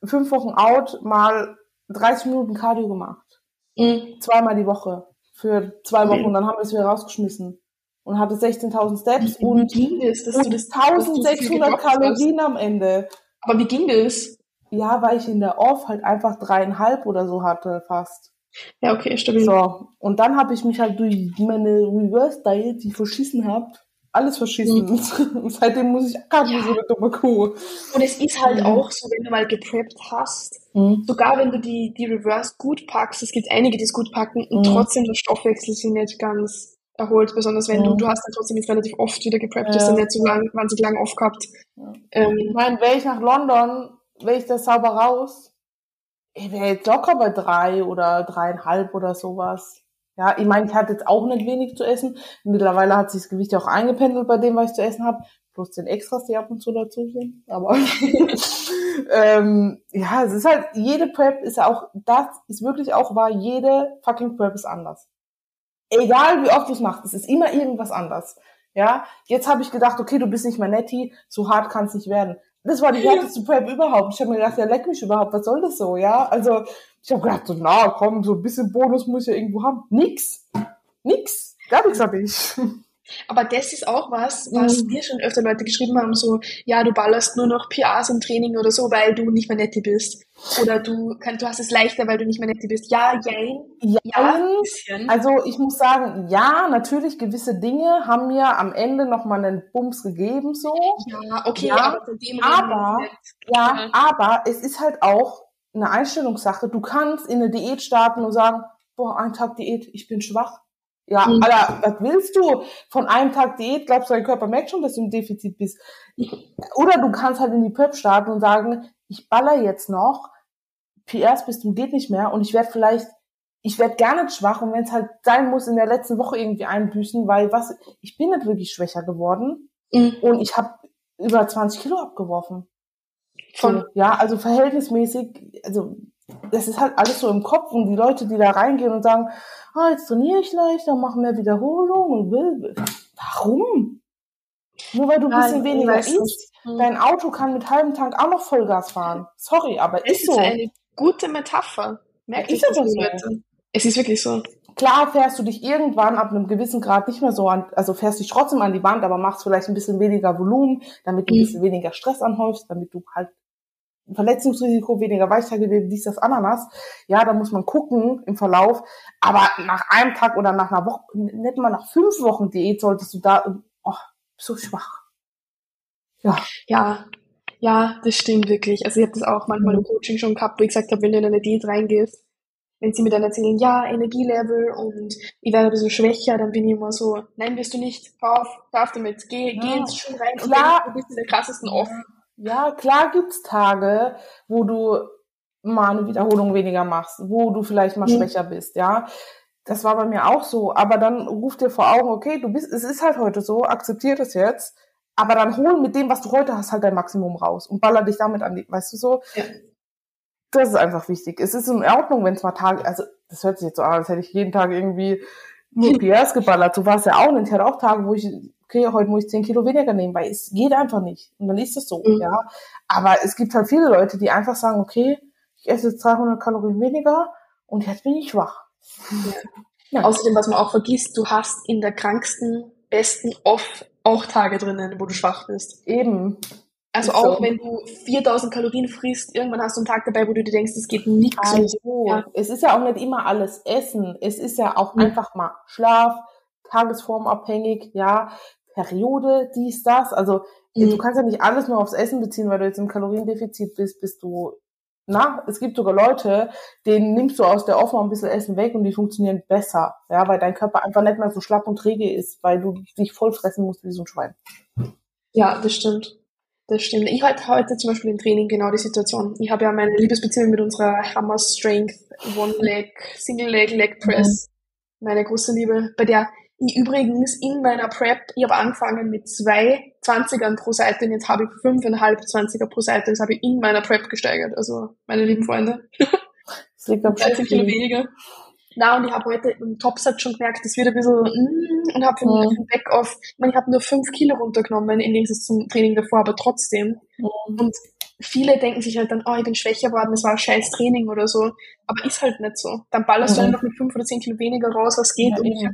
fünf Wochen out mal 30 Minuten Cardio gemacht. Mhm. Zweimal die Woche. Für zwei Wochen. Mhm. Und dann haben wir es wieder rausgeschmissen und hatte 16.000 Steps wie, und, wie das, und du das, 1600 Kalorien hast? am Ende. Aber wie ging das? Ja, weil ich in der Off halt einfach dreieinhalb oder so hatte fast. Ja, okay, stabil. So, und dann habe ich mich halt durch meine Reverse Diet, die ich verschissen habe, alles verschissen. Mhm. Seitdem muss ich gerade ja. so eine dumme Kuh. Und es ist halt mhm. auch so, wenn du mal gepreppt hast, mhm. sogar wenn du die, die Reverse gut packst, es gibt einige, die es gut packen und mhm. trotzdem der Stoffwechsel sich nicht ganz erholt, besonders wenn du, mhm. du hast dann trotzdem jetzt relativ oft wieder gepreppt, ja. hast dann nicht so lang, wahnsinnig lang aufgehabt. Ja. Ähm, ich meine, wäre ich nach London, wäre ich da sauber raus, ich wäre jetzt locker bei drei oder dreieinhalb oder sowas. Ja, ich meine, ich hatte jetzt auch nicht wenig zu essen. Mittlerweile hat sich das Gewicht ja auch eingependelt bei dem, was ich zu essen habe. Plus den Extras, die ab und zu dazu sind. Aber ähm, ja, es ist halt, jede Prep ist ja auch, das ist wirklich auch wahr, jede fucking Prep ist anders. Egal wie oft du es machst, es ist immer irgendwas anders. Ja, jetzt habe ich gedacht, okay, du bist nicht mehr netti, so hart kann es nicht werden. Das war die härteste Prep überhaupt. Ich habe mir gedacht, ja, leck mich überhaupt, was soll das so, ja? Also, ich habe gedacht, so, na komm, so ein bisschen Bonus muss ich ja irgendwo haben. Nix. Nix. Gar nichts habe ich. Aber das ist auch was, was mhm. mir schon öfter Leute geschrieben haben, so, ja, du ballerst nur noch PRs im Training oder so, weil du nicht mehr netti bist. Oder du, kann, du hast es leichter, weil du nicht mehr netti bist. Ja, jein. Ja, ja Also ich muss sagen, ja, natürlich gewisse Dinge haben mir am Ende nochmal einen Bums gegeben, so. Ja, okay, ja, aber, aber ja, aber es ist halt auch eine Einstellungssache. Du kannst in eine Diät starten und sagen, boah, ein Tag Diät, ich bin schwach ja, mhm. Alter, was willst du? Von einem Tag Diät glaubst du, dein Körper merkt schon, dass du im Defizit bist. Oder du kannst halt in die Prep starten und sagen, ich baller jetzt noch, PRs bis zum geht nicht mehr und ich werde vielleicht, ich werde gar nicht schwach und wenn es halt sein muss, in der letzten Woche irgendwie einbüßen, weil was, ich bin nicht wirklich schwächer geworden mhm. und ich habe über 20 Kilo abgeworfen. Von, ja, also verhältnismäßig, also das ist halt alles so im Kopf und die Leute, die da reingehen und sagen, ah, jetzt trainiere ich leichter, mache mehr Wiederholung und will, warum? Nur weil du ein bisschen weniger isst. Hm. Dein Auto kann mit halbem Tank auch noch Vollgas fahren. Sorry, aber es ist so. ist eine gute Metapher. Merkt ja, ist aber so. Es ist wirklich so. Klar fährst du dich irgendwann ab einem gewissen Grad nicht mehr so an, also fährst dich trotzdem an die Wand, aber machst vielleicht ein bisschen weniger Volumen, damit du ein hm. bisschen weniger Stress anhäufst, damit du halt Verletzungsrisiko, weniger Weichtagegewebe, dies, das, Ananas. Ja, da muss man gucken im Verlauf. Aber nach einem Tag oder nach einer Woche, nicht mal nach fünf Wochen Diät solltest du da, oh, so schwach. Ja. Ja. Ja, das stimmt wirklich. Also ich habe das auch manchmal im Coaching schon gehabt, wo ich gesagt habe, wenn du in eine Diät reingehst, wenn sie mir dann erzählen, ja, Energielevel und ich werde ein bisschen schwächer, dann bin ich immer so, nein, wirst du nicht, hör auf, hör auf damit, geh, ja. geh ins Schuh rein Klar. und dann bist du der krassesten off. Ja, klar gibt's Tage, wo du mal eine Wiederholung weniger machst, wo du vielleicht mal mhm. schwächer bist, ja. Das war bei mir auch so. Aber dann ruf dir vor Augen, okay, du bist, es ist halt heute so, akzeptier das jetzt. Aber dann hol mit dem, was du heute hast, halt dein Maximum raus und baller dich damit an die, weißt du so? Ja. Das ist einfach wichtig. Es ist in Ordnung, wenn es mal Tage, also das hört sich jetzt so an, als hätte ich jeden Tag irgendwie nur PS geballert. So war es ja auch nicht. Ich hatte auch Tage, wo ich okay, heute muss ich 10 Kilo weniger nehmen, weil es geht einfach nicht. Und dann ist es so, mhm. ja. Aber es gibt halt viele Leute, die einfach sagen, okay, ich esse jetzt 200 Kalorien weniger und jetzt bin ich schwach. Ja. Außerdem, was man auch vergisst, du hast in der kranksten, besten Off auch Tage drinnen, wo du schwach bist. Eben. Also auch so. wenn du 4000 Kalorien frisst, irgendwann hast du einen Tag dabei, wo du dir denkst, es geht nichts. Also, ja. es ist ja auch nicht immer alles Essen. Es ist ja auch mhm. einfach mal Schlaf, tagesformabhängig, ja. Periode, dies, das. Also mhm. du kannst ja nicht alles nur aufs Essen beziehen, weil du jetzt im Kaloriendefizit bist, bist du, na, es gibt sogar Leute, denen nimmst du aus der Offen ein bisschen Essen weg und die funktionieren besser, ja, weil dein Körper einfach nicht mehr so schlapp und träge ist, weil du dich voll fressen musst wie so ein Schwein. Ja, das stimmt. Das stimmt. Ich hatte heute zum Beispiel im Training genau die Situation. Ich habe ja meine Liebesbeziehung mit unserer Hammer Strength One Leg, Single Leg Leg Press, mhm. meine große Liebe, bei der ich übrigens in meiner Prep, ich habe angefangen mit zwei 20ern pro Seite und jetzt habe ich fünfeinhalb 20er pro Seite. Das habe ich in meiner Prep gesteigert. Also, meine lieben Freunde. Das liegt am 13 Kilo weniger. Na, und ich habe heute im Topsatz schon gemerkt, das wird ein bisschen, mm, und habe für mhm. den Backoff, ich meine, ich habe nur fünf Kilo runtergenommen im Gegensatz zum Training davor, aber trotzdem. Mhm. Und viele denken sich halt dann, oh, ich bin schwächer geworden, das war ein scheiß Training oder so. Aber ist halt nicht so. Dann ballerst mhm. du einfach mit fünf oder zehn Kilo weniger raus, was geht. Ja, und ich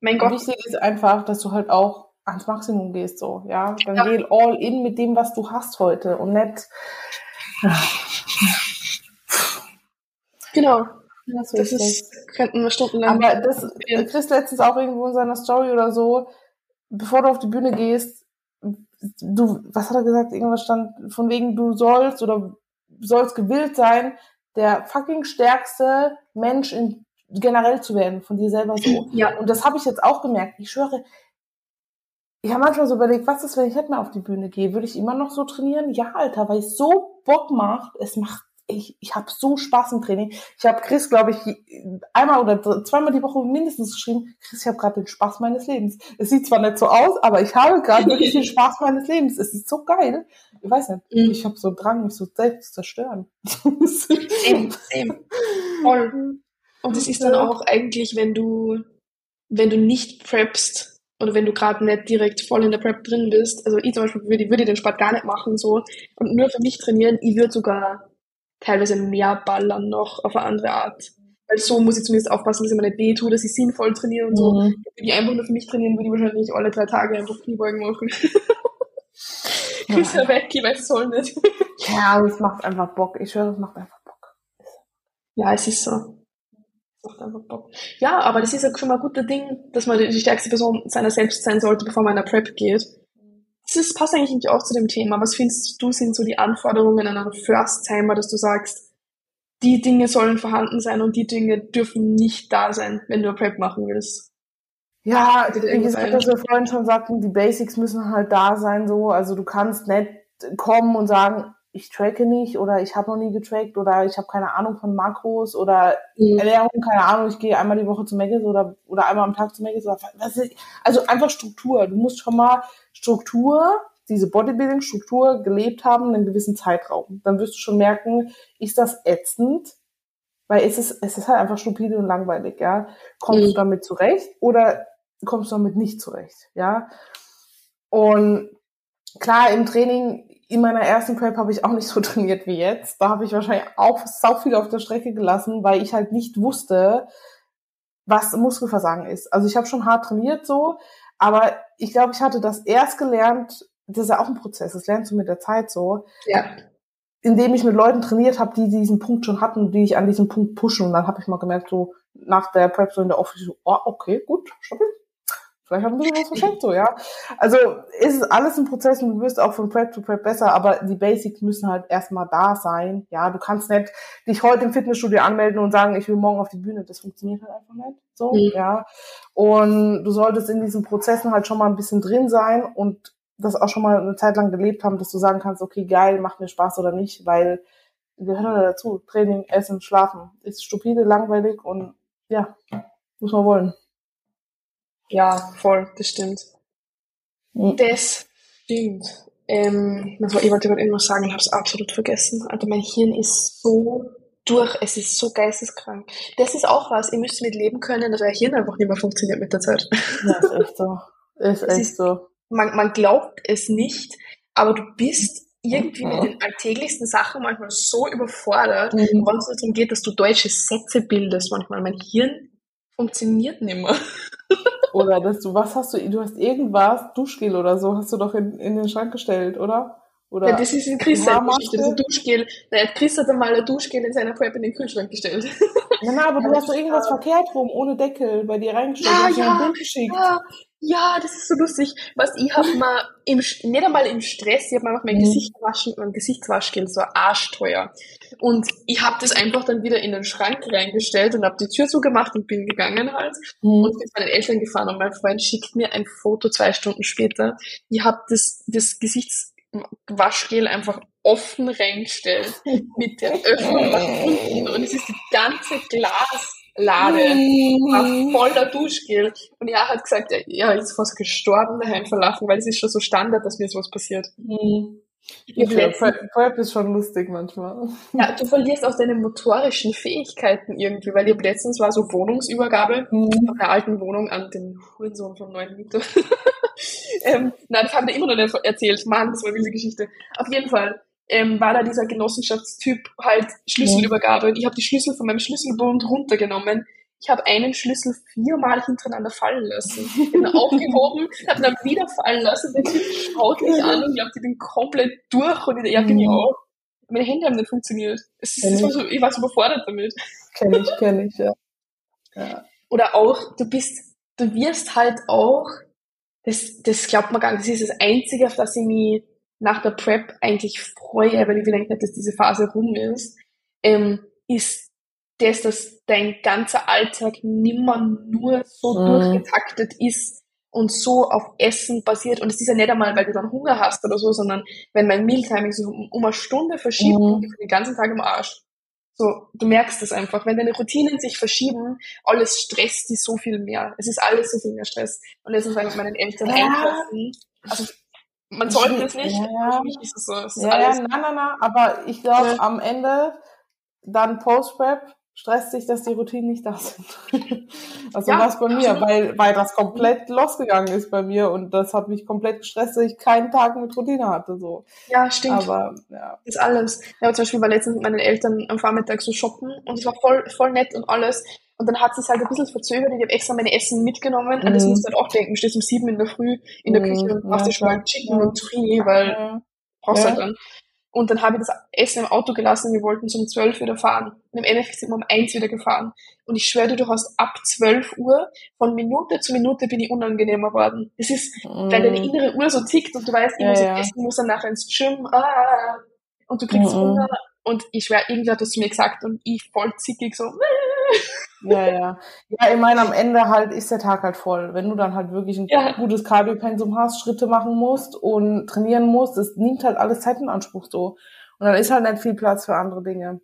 mein Gott. Wichtig ist einfach, dass du halt auch ans Maximum gehst, so, ja. Dann ja. geh all in mit dem, was du hast heute und nicht. Genau. Das, das ist, könnten wir stundenlang. Aber das, Chris letztens auch irgendwo in seiner Story oder so, bevor du auf die Bühne gehst, du, was hat er gesagt? Irgendwas stand von wegen, du sollst oder sollst gewillt sein, der fucking stärkste Mensch in, generell zu werden, von dir selber so. Ja. Und das habe ich jetzt auch gemerkt. Ich schwöre, ich habe manchmal so überlegt, was ist, wenn ich nicht mehr auf die Bühne gehe? Würde ich immer noch so trainieren? Ja, Alter, weil es so Bock macht. Es macht, ich, ich habe so Spaß im Training. Ich habe Chris, glaube ich, einmal oder zweimal die Woche mindestens geschrieben, Chris, ich habe gerade den Spaß meines Lebens. Es sieht zwar nicht so aus, aber ich habe gerade wirklich den Spaß meines Lebens. Es ist so geil. Ich weiß nicht, mhm. ich habe so einen Drang, mich so selbst zu zerstören. Same, same. Voll. Und es ist dann auch eigentlich, wenn du, wenn du nicht preppst, oder wenn du gerade nicht direkt voll in der Prep drin bist, also ich zum Beispiel würde, würde den Sport gar nicht machen so und nur für mich trainieren, ich würde sogar teilweise mehr ballern noch auf eine andere Art. Weil so muss ich zumindest aufpassen, dass ich mir nicht weh tue, dass ich sinnvoll trainiere und so. Mhm. Würde ich einfach nur für mich trainieren, würde ich wahrscheinlich alle drei Tage einfach Kniebeugen machen. ja. ist ja weg, ich weiß soll nicht. ja, es macht einfach Bock. Ich schwöre, es macht einfach Bock. Ja, es ist so macht einfach Bock. Ja, aber das ist ja schon mal ein guter Ding, dass man die stärkste Person seiner selbst sein sollte, bevor man in der Prep geht. Das passt eigentlich auch zu dem Thema. Was findest du sind so die Anforderungen an einen First-Timer, dass du sagst, die Dinge sollen vorhanden sein und die Dinge dürfen nicht da sein, wenn du Prep machen willst? Ja, wie gesagt, was wir vorhin schon sagten, die Basics müssen halt da sein, so. Also du kannst nicht kommen und sagen, ich tracke nicht oder ich habe noch nie getrackt oder ich habe keine Ahnung von Makros oder mhm. Ernährung, keine Ahnung, ich gehe einmal die Woche zu Meggis oder, oder einmal am Tag zu Meggis oder was ist, also einfach Struktur. Du musst schon mal Struktur, diese Bodybuilding-Struktur gelebt haben in einem gewissen Zeitraum. Dann wirst du schon merken, ist das ätzend? Weil es ist, es ist halt einfach stupide und langweilig, ja. Kommst mhm. du damit zurecht oder kommst du damit nicht zurecht, ja? Und klar, im Training in meiner ersten Prep habe ich auch nicht so trainiert wie jetzt. Da habe ich wahrscheinlich auch sau viel auf der Strecke gelassen, weil ich halt nicht wusste, was Muskelversagen ist. Also ich habe schon hart trainiert so, aber ich glaube, ich hatte das erst gelernt, das ist ja auch ein Prozess, das lernst du mit der Zeit so. Ja. Indem ich mit Leuten trainiert habe, die diesen Punkt schon hatten, die ich an diesem Punkt pushen. Und dann habe ich mal gemerkt, so nach der Prep so in der Office, so, oh, okay, gut, stabil, Vielleicht haben sie was verschenkt, so, ja. Also ist es alles ein Prozess und du wirst auch von Prep zu Prep besser, aber die Basics müssen halt erstmal da sein. Ja, du kannst nicht dich heute im Fitnessstudio anmelden und sagen, ich will morgen auf die Bühne. Das funktioniert halt einfach nicht. So, mhm. ja. Und du solltest in diesen Prozessen halt schon mal ein bisschen drin sein und das auch schon mal eine Zeit lang gelebt haben, dass du sagen kannst, okay, geil, macht mir Spaß oder nicht, weil gehört halt dazu. Training, Essen, Schlafen. Ist stupide, langweilig und ja, muss man wollen. Ja, voll, das stimmt. Mhm. Das stimmt. Ähm, ich wollte gerade irgendwas sagen und habe es absolut vergessen. Also mein Hirn ist so durch, es ist so geisteskrank. Das ist auch was, ihr müsst mit leben können, dass euer Hirn einfach nicht mehr funktioniert mit der Zeit. Ja, ist echt so. Ist echt ist, so. Man, man glaubt es nicht, aber du bist irgendwie mit den alltäglichsten Sachen manchmal so überfordert, mhm. wenn es darum geht, dass du deutsche Sätze bildest manchmal. Mein Hirn funktioniert nicht mehr. Oder dass du, was hast du, du hast irgendwas, Duschgel oder so, hast du doch in, in den Schrank gestellt, oder? Oder ja, das ist in Chris Geschichte, das ist ein Duschgel. Naja, Chris hat einmal ein Duschgel in seiner Prep in den Kühlschrank gestellt. Ja, na, aber du hast doch irgendwas verkehrt rum, ohne Deckel, bei dir reingestellt, ja, hast ja, geschickt. Ja, ja, das ist so lustig. Was ich hab mal im, nicht einmal im Stress, ich hab mal einfach mein mhm. Gesicht gewaschen, mein Gesichtswaschgel, so arschteuer. Und ich habe das einfach dann wieder in den Schrank reingestellt und habe die Tür zugemacht und bin gegangen halt. Mhm. Und bin zu meinen Eltern gefahren und mein Freund schickt mir ein Foto zwei Stunden später. Ich habe das, das Gesichtswaschgel einfach offen reingestellt mit der Öffnung nach unten und es ist die ganze Glas Lade, mhm. voller Duschgel. Und er hat gesagt, er ist fast gestorben daheim verlachen, weil es ist schon so Standard, dass mir sowas passiert. Mhm. Ja, Prep ist schon lustig manchmal. Ja, du verlierst auch deine motorischen Fähigkeiten irgendwie, weil ich letztens war so Wohnungsübergabe mhm. von einer alten Wohnung an den Hurensohn von neuen Mieter. Ähm, nein, das haben wir immer noch nicht erzählt. Mann, das war eine wilde Geschichte. Auf jeden Fall ähm, war da dieser Genossenschaftstyp halt Schlüsselübergabe. Und ich habe die Schlüssel von meinem Schlüsselbund runtergenommen. Ich habe einen Schlüssel viermal hintereinander fallen lassen. Ich bin aufgehoben, habe dann wieder fallen lassen. Der Typ schaut mich an und ich bin komplett durch und ich, ja, bin ich auch. meine Hände haben nicht funktioniert. Es ist, ich. So, ich war so überfordert damit. Kenn ich, kenn ich, ja. ja. Oder auch, du bist, du wirst halt auch, das, das glaubt man gar nicht, das ist das Einzige, auf das ich mich nach der Prep eigentlich freue, weil ich will eigentlich nicht, dass diese Phase rum ist, ähm, ist das, dass dein ganzer Alltag nimmer nur so mhm. durchgetaktet ist und so auf Essen basiert. Und es ist ja nicht einmal, weil du dann Hunger hast oder so, sondern wenn mein Mealtiming so um, um eine Stunde verschiebt, mhm. bin ich den ganzen Tag im Arsch. So, du merkst es einfach. Wenn deine Routinen sich verschieben, alles stresst die so viel mehr. Es ist alles so viel mehr Stress. Und jetzt ist mit meinen Eltern ja. einkaufen. Also, man sollte es nicht. Ja, Für mich ist es so. Es ist ja, alles nein, nein, nein. Aber ich glaube, ja. am Ende, dann Post-Prep, stresst sich, dass die Routinen nicht da sind. also ja, was bei mir, weil, weil das komplett losgegangen ist bei mir und das hat mich komplett gestresst, dass ich keinen Tag mit Routine hatte. So. Ja, stimmt. Aber ja. Ist alles. Ja, zum Beispiel war letztens mit meinen Eltern am Vormittag so shoppen und es war voll, voll nett und alles. Und dann hat es halt ein bisschen verzögert. Ich habe extra meine Essen mitgenommen. Mhm. Und das musst du halt auch denken. Du stehst um sieben in der Früh in der mhm. Küche und machst dir schon mal Chicken und Zucchini, weil ja. brauchst ja. halt dann. Und dann habe ich das Essen im Auto gelassen. Wir wollten so um 12 wieder fahren. Und im Endeffekt sind wir um 1 wieder gefahren. Und ich schwöre dir, du hast ab 12 Uhr von Minute zu Minute bin ich unangenehmer worden. Das ist, mm. weil deine innere Uhr so tickt und du weißt, ich ja, muss ja. essen, muss dann nachher ins Gym, ah, und du kriegst mm. Hunger. Und ich schwöre, irgendwer hat das zu mir gesagt und ich voll zickig so, ja, ja. Ja, ich meine, am Ende halt ist der Tag halt voll. Wenn du dann halt wirklich ein ja. gutes Cardio-Pensum hast, Schritte machen musst und trainieren musst, das nimmt halt alles Zeit in Anspruch so. Und dann ist halt nicht viel Platz für andere Dinge.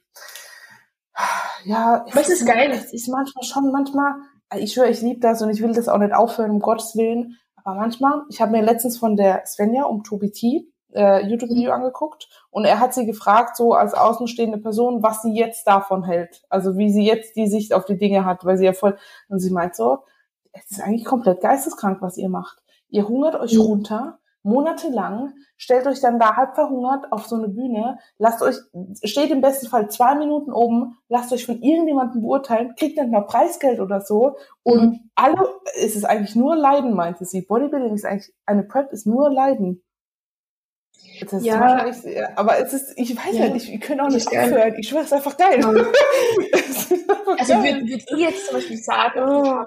Ja, aber es ist geil. Es ist manchmal schon, manchmal, ich schwöre, ich liebe das und ich will das auch nicht aufhören, um Gottes Willen. Aber manchmal, ich habe mir letztens von der Svenja um Tobi T äh, YouTube-Video angeguckt und er hat sie gefragt, so als außenstehende Person, was sie jetzt davon hält. Also wie sie jetzt die Sicht auf die Dinge hat, weil sie ja voll, und sie meint so, es ist eigentlich komplett geisteskrank, was ihr macht. Ihr hungert euch mhm. runter, monatelang, stellt euch dann da halb verhungert auf so eine Bühne, lasst euch, steht im besten Fall zwei Minuten oben, lasst euch von irgendjemandem beurteilen, kriegt dann mal Preisgeld oder so und mhm. alle, es ist eigentlich nur Leiden, meinte sie. Bodybuilding ist eigentlich, eine Prep ist nur Leiden. Das ja. wahrscheinlich, aber es ist, ich weiß ja. nicht, ich könnte auch nicht aufhören. Ich schwöre, es ist einfach geil. Ja. ist einfach also würde würd ich jetzt zum Beispiel sagen, oh.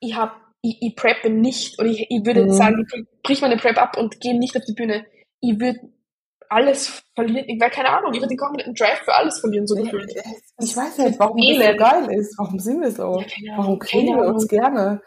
ich habe ich, ich preppe nicht, oder ich, ich würde mhm. sagen, ich brich meine Prep ab und gehe nicht auf die Bühne. Ich würde alles verlieren, ich weil keine Ahnung, ich würde den kompletten Drive für alles verlieren, so gefühlt. Ich weiß nicht, warum das so geil ist. Warum sind wir so? Ja, warum kennen wir uns gerne?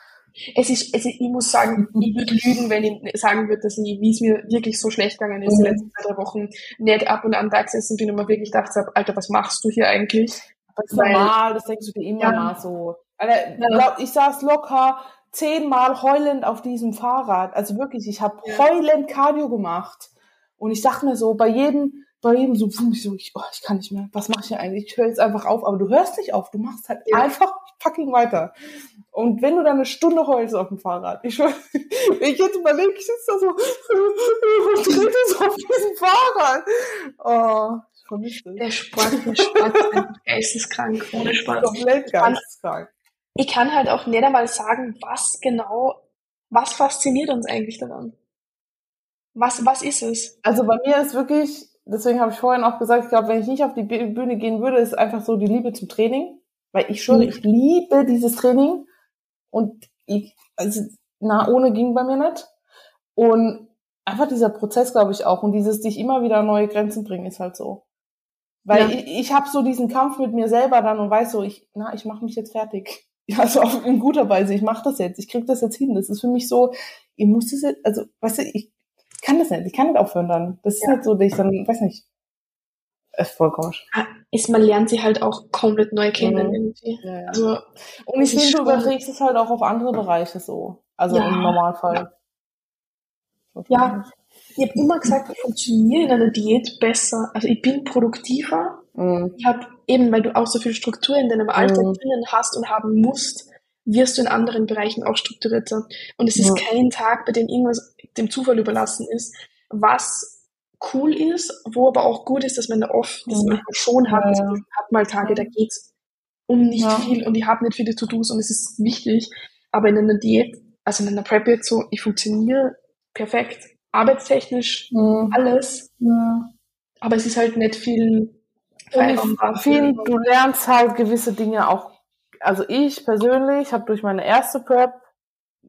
Es ist, ist, ich muss sagen, ich würde lügen, wenn ich sagen würde, dass ich, wie es mir wirklich so schlecht gegangen ist, mhm. die letzten zwei, drei Wochen, nicht ab und an da gesessen bin und mir wirklich gedacht habe, Alter, was machst du hier eigentlich? Das ist normal, das denkst du dir immer ja. mal so. Ja. ich saß locker zehnmal heulend auf diesem Fahrrad. Also wirklich, ich habe ja. heulend Cardio gemacht. Und ich dachte mir so, bei jedem, bei jedem so, ich so, ich, oh, ich kann nicht mehr. Was mache ich hier eigentlich? Ich höre jetzt einfach auf, aber du hörst nicht auf. Du machst halt einfach fucking weiter. Und wenn du dann eine Stunde heulst auf dem Fahrrad, ich, ich jetzt überlege, ich sitze da so und trete so auf diesem Fahrrad. Oh, ich vermisse das. Der Sport, der Sport ist einfach geisteskrank, ohne Spaß. Komplett geisteskrank. Ich kann halt auch nicht einmal sagen, was genau, was fasziniert uns eigentlich daran? Was, was ist es? Also bei mir ist wirklich, deswegen habe ich vorhin auch gesagt, ich glaube, wenn ich nicht auf die Bühne gehen würde, ist einfach so die Liebe zum Training. Weil ich schwöre, mhm. ich liebe dieses Training. Und ich, also, na, ohne ging bei mir nicht. Und einfach dieser Prozess, glaube ich, auch. Und dieses dich immer wieder neue Grenzen bringen, ist halt so. Weil ja. ich, ich habe so diesen Kampf mit mir selber dann und weiß so, ich, na, ich mache mich jetzt fertig. Ja, also auch in guter Weise, ich mache das jetzt, ich krieg das jetzt hin. Das ist für mich so, ich muss das jetzt, also, weißt du, ich kann das nicht, ich kann nicht aufhören dann. Das ist ja. nicht so, dass ich dann, weiß nicht, ist voll komisch. Ah, ist, man lernt sie halt auch komplett neu kennen mhm. irgendwie. Ja, ja. Also, und ich finde, du überträgst es halt auch auf andere Bereiche so. Also ja. im Normalfall. Ja, ich habe immer gesagt, ich funktioniere in einer Diät besser. Also ich bin produktiver. Mhm. Ich habe eben, weil du auch so viel Struktur in deinem Alltag mhm. drinnen hast und haben musst, wirst du in anderen Bereichen auch strukturierter. Und es ist kein Tag, bei dem irgendwas dem Zufall überlassen ist, was cool ist, wo aber auch gut ist, dass man da oft das mhm. schon hat. Ja. hat mal Tage, da geht's um nicht ja. viel und ich habe nicht viele To-Dos und es ist wichtig. Aber in einer Diät, also in einer Prep jetzt so, ich funktioniere perfekt. Arbeitstechnisch, mhm. alles. Ja. Aber es ist halt nicht viel. Ich finde, du lernst halt gewisse Dinge auch. Also ich persönlich habe durch meine erste Prep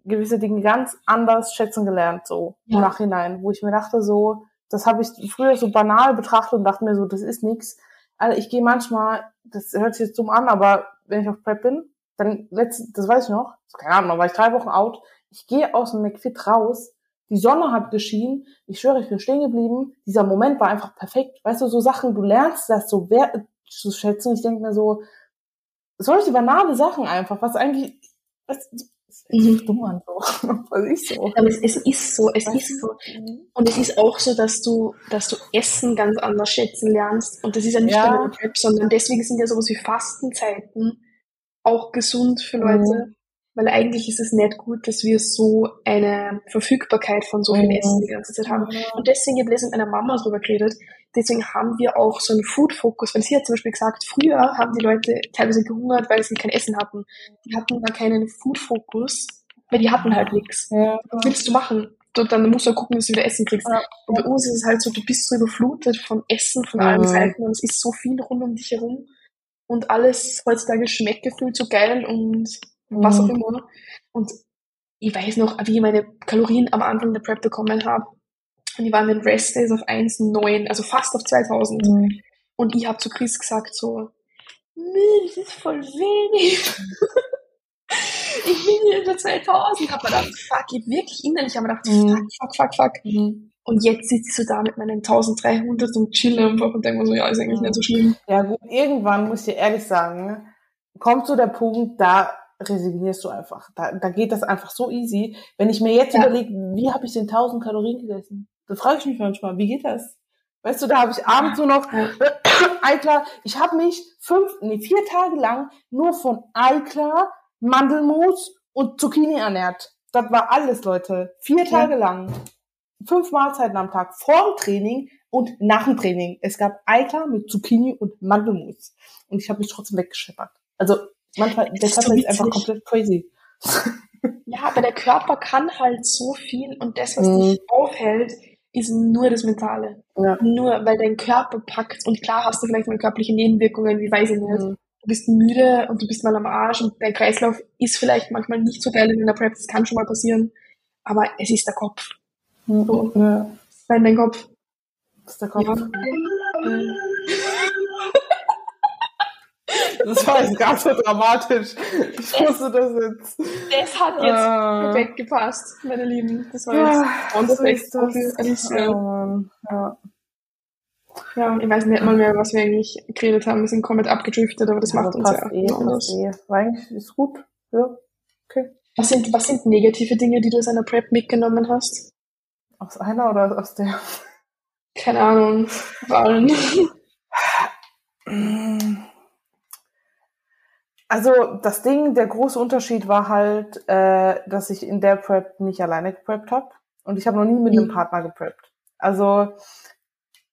gewisse Dinge ganz anders schätzen gelernt, so ja. im Nachhinein, wo ich mir dachte, so, das habe ich früher so banal betrachtet und dachte mir so, das ist nix. Also ich gehe manchmal, das hört sich jetzt dumm an, aber wenn ich auf Prep bin, dann letzt, das weiß ich noch, keine Ahnung, war ich drei Wochen out, ich gehe aus dem McFit raus, die Sonne hat geschienen, ich schwöre, ich bin stehen geblieben, dieser Moment war einfach perfekt. Weißt du, so Sachen, du lernst das so wert zu schätzen. Ich denke mir so, solche banale Sachen einfach, was eigentlich, was, Mhm. dumm an so. Was ist so? Aber es, es ist so, es ist so. Und es ist auch so, dass du, dass du Essen ganz anders schätzen lernst. Und das ist ja nicht ja. nur eine Prep, sondern deswegen sind ja sowas wie Fastenzeiten auch gesund für Leute. Mhm. Weil eigentlich ist es nicht gut, dass wir so eine Verfügbarkeit von so viel mhm. Essen die ganze Zeit haben. Und deswegen, ich habe letztens mit meiner Mama darüber geredet, deswegen haben wir auch so einen Food-Fokus. Weil sie hat zum Beispiel gesagt, früher haben die Leute teilweise gehungert, weil sie kein Essen hatten. Die hatten da keinen Food-Fokus, weil die hatten halt nichts. Ja. Was willst du machen? Du, dann musst du gucken, dass du wieder Essen kriegst. Ja. Und bei uns ist es halt so, du bist so überflutet von Essen von allen Seiten und es ist so viel rund um dich herum. Und alles heutzutage schmeckt gefühlt so geil und was auch mhm. immer. Und ich weiß noch, wie ich meine Kalorien am Anfang der Prep bekommen habe. Und die waren den Rest Days auf 1,9, also fast auf 2000. Mhm. Und ich habe zu Chris gesagt so, nee, das ist voll wenig. ich bin hier über 2000. Ich habe mir gedacht, fuck, ich wirklich innerlich habe mir gedacht, mhm. fuck, fuck, fuck, fuck. Mhm. Und jetzt sitze ich so da mit meinen 1300 und chille einfach und denke mir so, ja, ist eigentlich nicht so schlimm. Ja gut, irgendwann muss ich dir ehrlich sagen, kommt so der Punkt, da resignierst du einfach. Da, da geht das einfach so easy. Wenn ich mir jetzt ja. überlege, wie habe ich den 1000 Kalorien gegessen? Da frage ich mich manchmal, wie geht das? Weißt du, da habe ich abends so noch Eiklar. Ich habe mich fünf, nee, vier Tage lang nur von Eiklar, Mandelmus und Zucchini ernährt. Das war alles, Leute. Vier Tage lang. Fünf Mahlzeiten am Tag. Vor dem Training und nach dem Training. Es gab Eiklar mit Zucchini und Mandelmus. Und ich habe mich trotzdem weggescheppert. Also Manchmal, der Körper so ist einfach komplett crazy. Ja, aber der Körper kann halt so viel und das, was mhm. dich aufhält, ist nur das Mentale. Ja. Nur, weil dein Körper packt und klar hast du vielleicht mal körperliche Nebenwirkungen, wie weiß ich nicht. Mhm. Du bist müde und du bist mal am Arsch und dein Kreislauf ist vielleicht manchmal nicht so geil in der Prep, das kann schon mal passieren, aber es ist der Kopf. Mhm. So. Ja. Weil dein Kopf. Das ist der Kopf. Ja. Das war jetzt gar so dramatisch. Ich wusste das jetzt. Das hat jetzt uh, perfekt gepasst, meine Lieben. Das war jetzt ja, on the das. Oh, ja. ja, ich weiß nicht mal mehr, was wir eigentlich geredet haben. Wir sind komplett abgedriftet, aber das ja, macht uns ja eh, anders. Eh. Eigentlich ist gut. Ja, okay. Was sind, was sind negative Dinge, die du aus einer Prep mitgenommen hast? Aus einer oder aus der? Keine Ahnung. Aus allen. Also das Ding, der große Unterschied war halt, äh, dass ich in der Prep nicht alleine gepreppt habe und ich habe noch nie mit mhm. einem Partner gepreppt. Also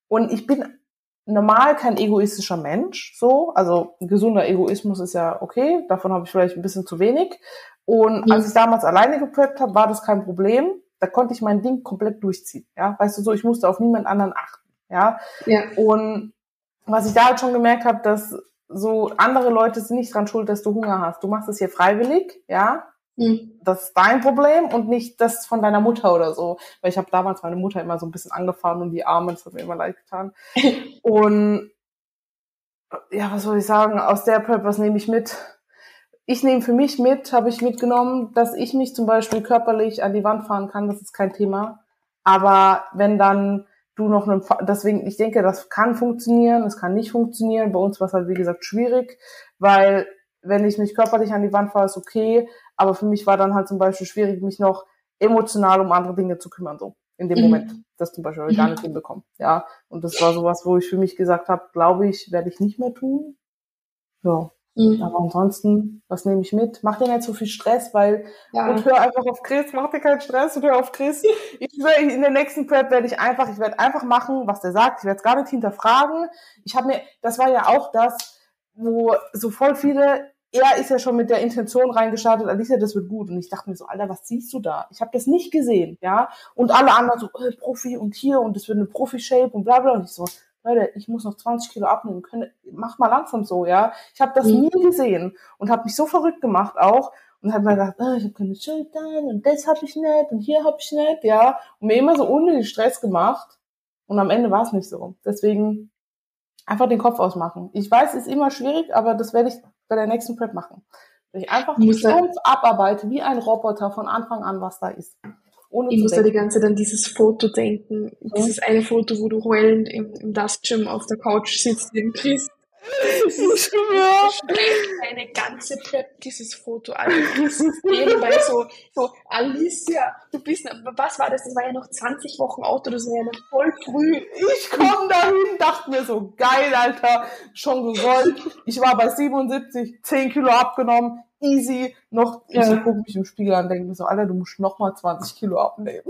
und ich bin normal kein egoistischer Mensch, so, also gesunder Egoismus ist ja okay, davon habe ich vielleicht ein bisschen zu wenig. Und mhm. als ich damals alleine gepreppt habe, war das kein Problem. Da konnte ich mein Ding komplett durchziehen. Ja, weißt du so, ich musste auf niemand anderen achten. Ja. ja. Und was ich da halt schon gemerkt habe, dass so andere Leute sind nicht dran schuld, dass du Hunger hast. Du machst es hier freiwillig, ja. Mhm. Das ist dein Problem und nicht das von deiner Mutter oder so. Weil ich habe damals meine Mutter immer so ein bisschen angefahren und die Arme, das hat mir immer leid getan. und ja, was soll ich sagen? Aus der Prep, was nehme ich mit? Ich nehme für mich mit, habe ich mitgenommen, dass ich mich zum Beispiel körperlich an die Wand fahren kann, das ist kein Thema. Aber wenn dann du noch einen, deswegen, ich denke, das kann funktionieren, es kann nicht funktionieren. Bei uns war es halt, wie gesagt, schwierig, weil wenn ich mich körperlich an die Wand fahre, ist okay, aber für mich war dann halt zum Beispiel schwierig, mich noch emotional um andere Dinge zu kümmern, so in dem mhm. Moment. Das zum Beispiel habe ich gar nicht hinbekommen. Ja, und das war sowas, wo ich für mich gesagt habe, glaube ich, werde ich nicht mehr tun. Ja. Mhm. Aber ansonsten, was nehme ich mit? Mach dir nicht so viel Stress, weil ja. und hör einfach auf Chris, mach dir keinen Stress und hör auf Chris. ich, in der nächsten Prep werde ich einfach, ich werde einfach machen, was der sagt. Ich werde es gar nicht hinterfragen. Ich habe mir, das war ja auch das, wo so voll viele, er ist ja schon mit der Intention reingestartet, Alicia, das wird gut. Und ich dachte mir so, Alter, was siehst du da? Ich habe das nicht gesehen, ja. Und alle anderen so, äh, Profi und hier und das wird eine Profi-Shape und bla bla. Und ich so, Leute, ich muss noch 20 Kilo abnehmen, können, mach mal langsam so, ja. Ich habe das mhm. nie gesehen und habe mich so verrückt gemacht auch und habe mir gedacht, oh, ich habe keine Schultern und das habe ich nicht und hier habe ich nicht, ja. Und mir immer so unnötig Stress gemacht und am Ende war es nicht so. Deswegen einfach den Kopf ausmachen. Ich weiß, es ist immer schwierig, aber das werde ich bei der nächsten Prep machen. Wenn ich einfach stumpf abarbeite, wie ein Roboter von Anfang an, was da ist. Ohne ich muss da die ganze Zeit an dieses Foto denken. Ja. Dieses eine Foto, wo du heulend im, im Dust Gym auf der Couch sitzt, neben Chris ich schwöre. Eine ganze Prep, dieses Foto an. Nebenbei so, so, Alicia, du bist, was war das? Das war ja noch 20 Wochen Auto, das war ja noch voll früh. Ich komm dahin, dachte mir so, geil, Alter, schon gewollt. Ich war bei 77, 10 Kilo abgenommen, easy, noch, ja. ich gucke mich im Spiegel an, denke mir so, Alter, du musst noch mal 20 Kilo abnehmen.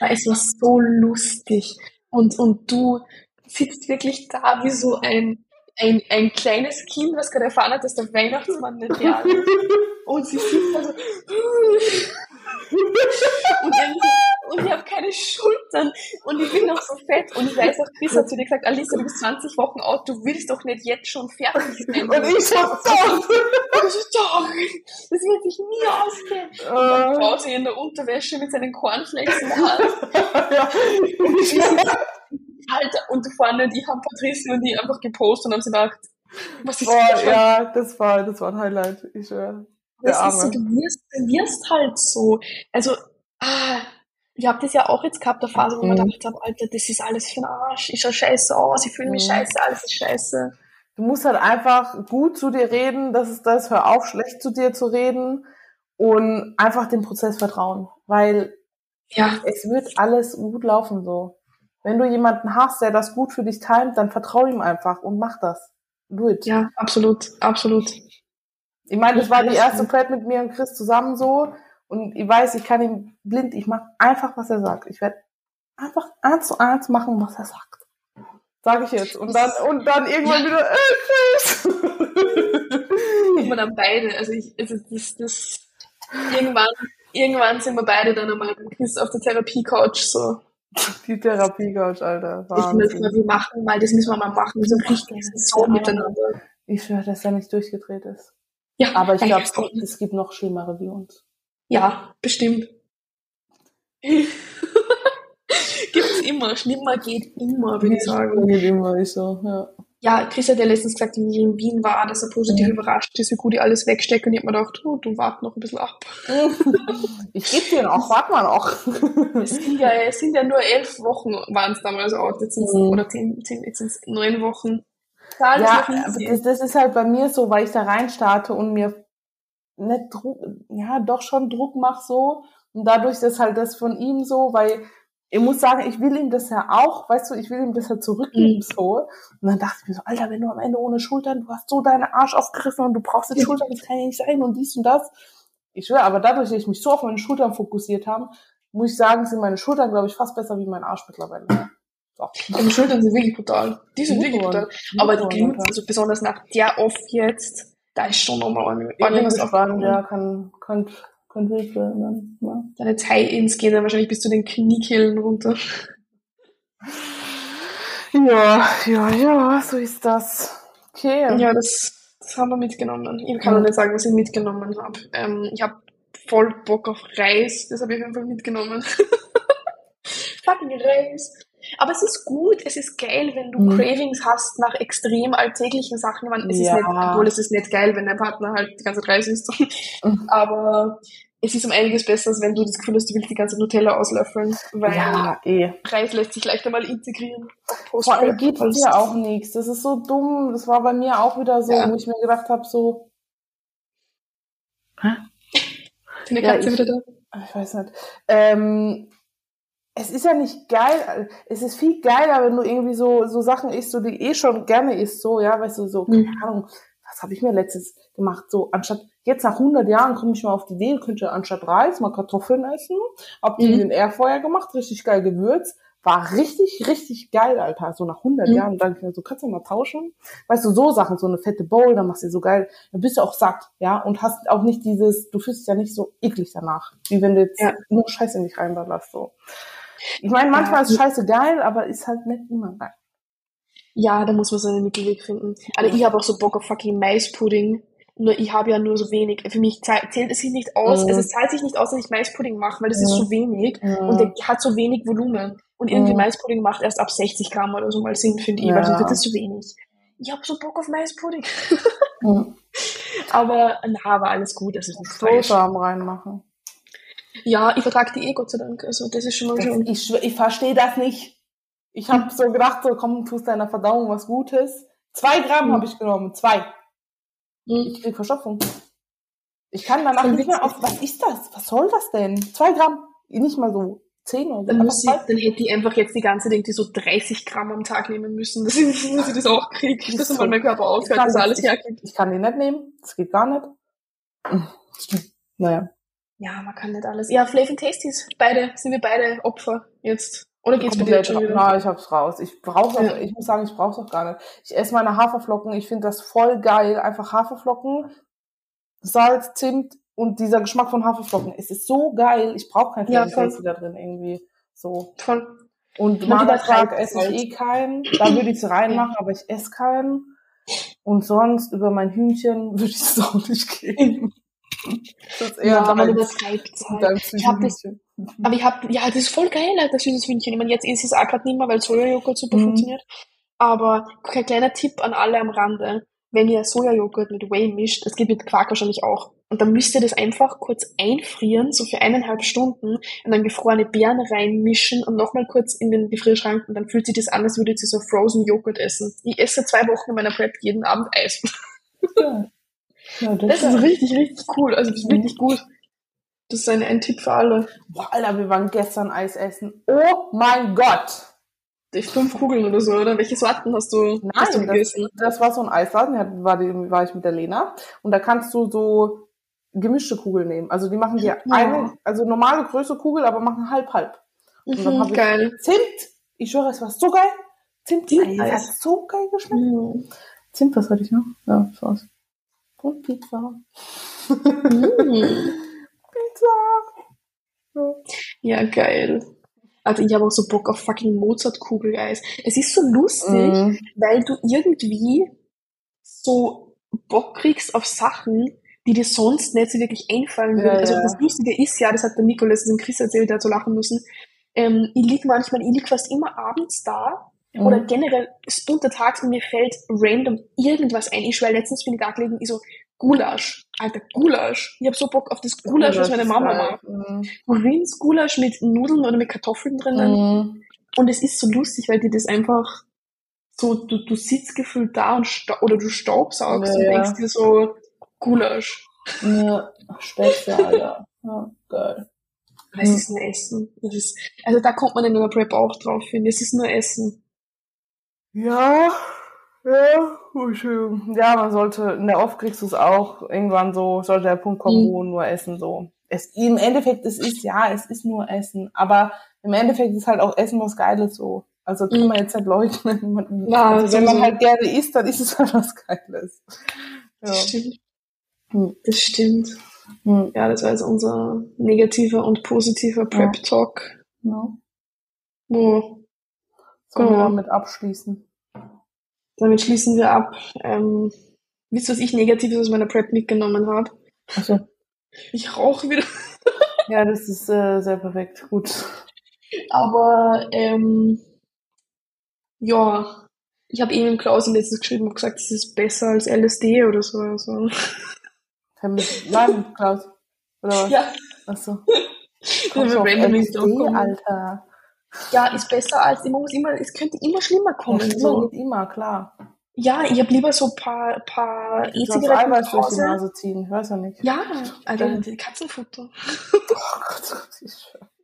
Da ist was so lustig. Und, und du sitzt wirklich da wie so ein, ein, ein kleines Kind, was gerade erfahren hat, dass der Weihnachtsmann nicht da ist. Und sie sitzt da so. und, und ich habe keine Schultern und ich bin noch so fett. Und ich weiß auch, Chris hat zu dir gesagt, Alisa, du bist 20 Wochen alt, du willst doch nicht jetzt schon fertig sein. Und ich so, doch. Und ich so, doch. Das wird sich nie ausgehen. Und dann Pause in der Unterwäsche mit seinen Cornflakes in der Hand. Und Alter, und vorne, die haben Patricia und die einfach gepostet und haben sie gedacht, was ist Boah, das? Ja, das war, das war ein Highlight. Ich schwöre. Das ist so, du wirst, du wirst halt so. Also, ah, ich habe das ja auch jetzt gehabt, der Phase, wo mhm. man gedacht habe, Alter, das ist alles für ein Arsch. Ich schau scheiße aus, ich fühle mich mhm. scheiße, alles ist scheiße. Du musst halt einfach gut zu dir reden, das ist das, hör auf, schlecht zu dir zu reden und einfach dem Prozess vertrauen, weil ja. es wird alles gut laufen so. Wenn du jemanden hast, der das gut für dich timet, dann vertrau ihm einfach und mach das. Do it. Ja, absolut, absolut. Ich meine, das war die erste Prep mit mir und Chris zusammen so. Und ich weiß, ich kann ihm blind, ich mache einfach, was er sagt. Ich werde einfach eins zu eins machen, was er sagt. Sage ich jetzt. Und dann, und dann irgendwann ja. wieder, äh, Chris. Und dann beide, also ich, also das, das, irgendwann, irgendwann sind wir beide dann einmal mit Chris auf der Therapie-Couch so. Die Therapie-Couch, Alter. Wahnsinn. Ich müssen wir machen, weil das müssen wir mal machen. So richtig so miteinander. Ich schwöre, dass er nicht durchgedreht ist. Ja. Aber ich glaube, es gibt noch schlimmere wie uns. Ja, bestimmt. Gibt's immer. Schlimmer geht immer, würde ich sagen. Geht immer, ist so, ja ja, Chris hat ja letztens gesagt, wie in Wien war, dass er positiv ja. überrascht ist, wie gut ich alles wegstecke. Und ich habe mir gedacht, oh, du wart noch ein bisschen ab. ich gebe dir noch, wart mal noch. es, sind ja, es sind ja nur elf Wochen, waren es damals auch. Jetzt sind's, mhm. Oder zehn, zehn, jetzt sind es neun Wochen. Ja, das, das ist halt bei mir so, weil ich da rein starte und mir nicht Druck, ja, doch schon Druck mache so. Und dadurch ist halt das von ihm so, weil ich muss sagen, ich will ihm das ja auch, weißt du, ich will ihm das ja zurückgeben, mhm. so. Und dann dachte ich mir so, Alter, wenn du am Ende ohne Schultern, du hast so deine Arsch aufgerissen und du brauchst jetzt Schultern, das kann ja nicht sein und dies und das. Ich schwöre, aber dadurch, dass ich mich so auf meine Schultern fokussiert habe, muss ich sagen, sind meine Schultern, glaube ich, fast besser wie mein Arsch mittlerweile. So. Deine Schultern sind wirklich brutal. Die sind wirklich brutal. Aber die Glutes, also besonders nach der Off jetzt, da ist schon nochmal ordentlich was spannend, ja, kann, kann könnte wild werden. Ja. Deine Tie-Ins gehen dann wahrscheinlich bis zu den Kniekehlen runter. Ja, ja, ja, so ist das. Okay. Ja, das, das haben wir mitgenommen. Ich kann mhm. nicht sagen, was ich mitgenommen habe. Ähm, ich habe voll Bock auf Reis, das habe ich auf jeden Fall mitgenommen. Fucking Reis. Aber es ist gut, es ist geil, wenn du mhm. Cravings hast nach extrem alltäglichen Sachen. Man, es ja. ist nicht, obwohl es ist nicht geil, wenn dein Partner halt die ganze Zeit Reis isst. Mhm. Aber es ist um einiges besser, als wenn du das Gefühl hast, du willst die ganze Nutella auslöffeln. Weil ja, eh. Reis lässt sich leichter mal integrieren. Vor allem geht es ja auch nichts. Das ist so dumm. Das war bei mir auch wieder so, ja. wo ich mir gedacht habe, so. Hä? Deine Katze ja, ich, wieder da? Ich weiß nicht. Ähm, es ist ja nicht geil, es ist viel geiler, wenn du irgendwie so, so Sachen isst, so die eh schon gerne isst, so, ja, weißt du, so, keine mhm. Ahnung, was habe ich mir letztes gemacht, so, anstatt, jetzt nach 100 Jahren komme ich mal auf die Idee, könnte anstatt Reis mal Kartoffeln essen, hab die mhm. in den Airfeuer gemacht, richtig geil gewürzt, war richtig, richtig geil, Alter. So nach 100 mhm. Jahren, dann so, kannst du mal tauschen? Weißt du, so Sachen, so eine fette Bowl, dann machst du so geil, dann bist du auch satt, ja, und hast auch nicht dieses, du fühlst dich ja nicht so eklig danach, wie wenn du jetzt ja. nur Scheiße in dich reinballerst, so. Ich meine, manchmal ist Scheiße geil, aber ist halt nicht immer geil. Ja, da muss man so einen Mittelweg finden. Aber ich habe auch so Bock auf fucking Maispudding. Nur ich habe ja nur so wenig. Für mich zählt es sich nicht aus. Mhm. Also es zahlt sich nicht aus, dass ich Maispudding mache, weil das ist Mhm. so wenig Mhm. und der hat so wenig Volumen. Und irgendwie Mhm. Maispudding macht erst ab 60 Gramm oder so mal Sinn, finde ich, Ja. weil sonst wird das zu wenig. Ich habe so Bock auf Maispudding. Mhm. Aber na, war alles gut. Das ist nichts falsch. Brosamen reinmachen. Ja, ich vertrage die eh, Gott sei Dank. Also das ist schon mal Das, schön. ich ich verstehe das nicht. Ich habe so gedacht, so komm, tust deiner Verdauung was Gutes. Zwei Gramm Mhm. habe ich genommen. Zwei. Mhm. Ich krieg Verstopfung. Ich kann danach nicht mehr auf. Was ist das? Was soll das denn? Zwei Gramm. Nicht mal so zehn oder so. Dann, muss ich, dann hätte ich einfach jetzt die ganze Ding, die so 30 Gramm am Tag nehmen müssen, dass ich, dass ich das auch kriege. Ist Dass so. mein Körper Ich aufhört, dass das- alles ich, herkriegt. ich kann die nicht nehmen. Das geht gar nicht. Hm, Naja. Ja, man kann nicht alles. Ja, Flav and Tasties, beide, sind wir beide Opfer jetzt. Oder geht's bei dir schon wieder? Na, ich hab's raus. Ich brauch's auch, Ja. ich muss sagen, ich brauch's auch gar nicht. Ich esse meine Haferflocken. Ich finde das voll geil. Einfach Haferflocken, Salz, Zimt und dieser Geschmack von Haferflocken. Es ist so geil. Ich brauche kein Ja, Flavor voll. Tasty da drin irgendwie. So. Voll. Und Magerquark esse ich halt. eh keinen. Da würde ich es reinmachen, aber ich esse keinen. Und sonst über mein Hühnchen würde ich es auch nicht geben. Das Ja, halt. dein Ich hab das- Hühnchen. Aber ich hab, ja, das ist voll geil, das süßes Hühnchen. Ich meine, jetzt ist es auch gerade nicht mehr, weil Sojajoghurt super Mhm. funktioniert. Aber kein kleiner Tipp an alle am Rande. Wenn ihr Sojajoghurt mit Whey mischt, das geht mit Quark wahrscheinlich auch. Und dann müsst ihr das einfach kurz einfrieren, so für eineinhalb Stunden, und dann gefrorene Beeren reinmischen und nochmal kurz in den Gefrierschrank und dann fühlt sich das an, als würdet ihr so Frozen Joghurt essen. Ich esse zwei Wochen in meiner Prep jeden Abend Eis. Ja. Ja, das Das ist richtig, richtig cool. Also das ist wirklich gut. Das ist ein, ein Tipp für alle. Boah, Alter, wir waren gestern Eis essen. Oh mein Gott! Die fünf Kugeln oder so, oder? Welche Sorten hast du, hast du Nein, das, gegessen? das war so ein Eisladen, da war, die, war ich mit der Lena. Und da kannst du so gemischte Kugeln nehmen. Also die machen dir Ja. eine, also normale größere Kugel, aber machen halb halb. Und dann hab Mhm, ich geil. Zimt! Ich schwöre, es war so geil. Zimt, Zimt- Eis. hat so geil geschmeckt. Mhm. Zimt, was hatte ich noch? Ja, das war's. Und Pizza. Mhm. Pizza! Ja. Ja, geil. Also ich habe auch so Bock auf fucking Mozart-Kugeleis. Es ist so lustig, Mhm. weil du irgendwie so Bock kriegst auf Sachen, die dir sonst nicht so wirklich einfallen Ja, würden. Also ja. das Lustige ist ja, das hat der letztens im Chris erzählt, der hat so lachen müssen. Ähm, ich lieg manchmal, ich lieg fast immer abends da Mhm. oder generell ist untertags und mir fällt random irgendwas ein. Ich schwör, letztens bin ich da gelegen, ich so, Gulasch. Alter, Gulasch. Ich hab so Bock auf das Gulasch, was meine Mama macht. Mhm. Grins Gulasch mit Nudeln oder mit Kartoffeln drinnen. Mhm. Und es ist so lustig, weil die das einfach so, du, du sitzt gefühlt da und oder du staubsaugst Ja, und denkst dir so, Gulasch. Ja, Spätzle, Alter. Ja, geil. Es Mhm. ist nur Essen. Es ist, also da kommt man in einer Prep auch drauf, ich. Es ist nur Essen. Ja, ja, Entschuldigung. Ja, man sollte, in der Off kriegst du es auch irgendwann so, sollte der Punkt kommen, Mhm. wo nur Essen so. Es, Im Endeffekt, es ist, ja, es ist nur Essen, aber im Endeffekt ist halt auch Essen was Geiles so. Also kann Mhm. man jetzt nicht leugnen. Man, Ja, also wenn man halt gerne isst, dann ist es halt was Geiles. Ja. Das stimmt. Hm. Das stimmt. Hm. Ja, das war jetzt unser negativer und positiver Prep-Talk. Ja. Wo Sollen wir Genau. damit abschließen? Damit schließen wir ab. Ähm, wisst ihr, was ich Negatives aus meiner Prep mitgenommen habe? Achso. Ich rauche wieder. Ja, das ist äh, sehr perfekt. Gut. Aber ähm, ja, ich habe eben im Klaus letztens geschrieben und gesagt, es ist besser als LSD oder so. Also. Nein, Klaus. Oder was? Ja, Achso. wir Kommst du auf LSD. Alter. Ja, ist besser als man muss immer, es könnte immer schlimmer kommen. Ja, so. Immer, klar. Ja, ich habe lieber so ein paar, paar Du E-Zigaretten zu durch die. Nase ziehen, ich weiß ja nicht. Ja, Alter, Ja. Katzenfutter. Oh Gott.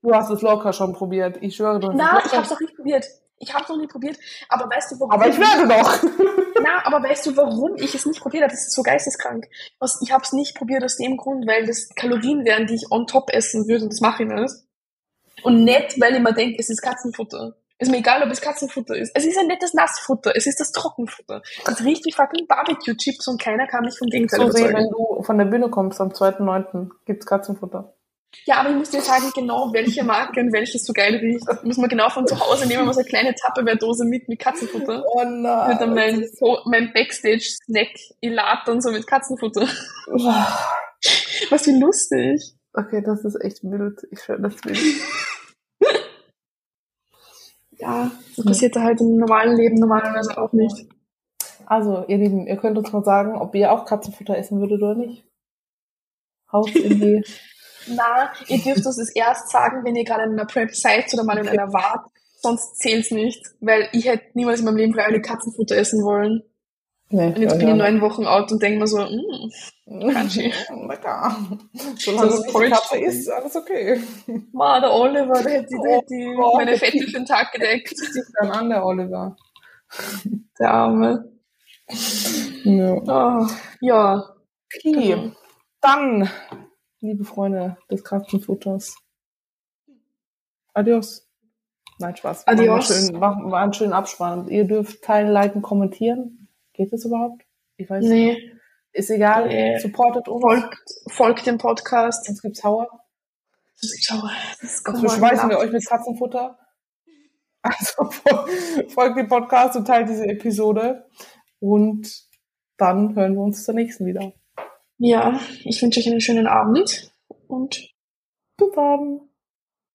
Du hast es locker schon probiert. Ich schwöre, du hast Na, es ich locker. hab's noch nicht probiert. Ich hab's noch nicht probiert. Aber weißt du, warum? Aber ich werde noch. Na, aber weißt du, warum ich es nicht probiert habe? Das ist so geisteskrank. Ich habe es nicht probiert aus dem Grund, weil das Kalorien wären, die ich on top essen würde und das mache ich nicht. Und nicht, weil ich mir denke, es ist Katzenfutter. Ist mir egal, ob es Katzenfutter ist. Es ist ja nicht das Nassfutter, es ist das Trockenfutter. Das riecht wie fucking Barbecue-Chips und keiner kann mich vom Gegenteil So sehen, überzeugen. wenn du von der Bühne kommst am 2.9. gibt's Katzenfutter. Ja, aber ich muss dir sagen, genau welche Marke und welches so geil riecht. Muss man genau von zu Hause nehmen, so eine kleine Tupperware-Dose mit, mit Katzenfutter. Oh nein. Mit dann mein, mein Backstage-Snack. Lade dann so mit Katzenfutter. Was wie lustig. Okay, das ist echt wild. Ich schwöre, das wild. ja, das passiert da halt im normalen Leben normalerweise auch nicht. Also, ihr Lieben, ihr könnt uns mal sagen, ob ihr auch Katzenfutter essen würdet oder nicht. Haut in die. Na, ihr dürft uns das erst sagen, wenn ihr gerade in einer Prep seid oder mal in einer wart. Sonst zählt's nicht, weil ich hätte niemals in meinem Leben freiwillig Katzenfutter essen wollen. Nee, Und jetzt bin ich neun Wochen alt und denke mir so, mm, Crunchy. Lecker. Solange ist nicht Katze isst, alles okay. Ma, der Oliver, der hätte, der hätte Oh, meine Fette für den Tag gedeckt. Dann an, der Oliver. Der Arme. Ja. Oh, ja, Okay. Genau. Dann, liebe Freunde des Katzenfutters. Adios. Nein, Spaß. Adios. Wir schön, machen wir einen schönen Abspann. Ihr dürft teilen, liken, kommentieren. Geht das überhaupt? Ich weiß nicht. nee, Ist egal. Nee. Supportet uns. folgt, folgt dem Podcast. Sonst gibt's Hauer. Schau, das Sonst beschweißen wir euch mit Katzenfutter. Also folgt dem Podcast und teilt diese Episode. Und dann hören wir uns zur nächsten wieder. Ja, ich wünsche euch einen schönen Abend und Bis dann.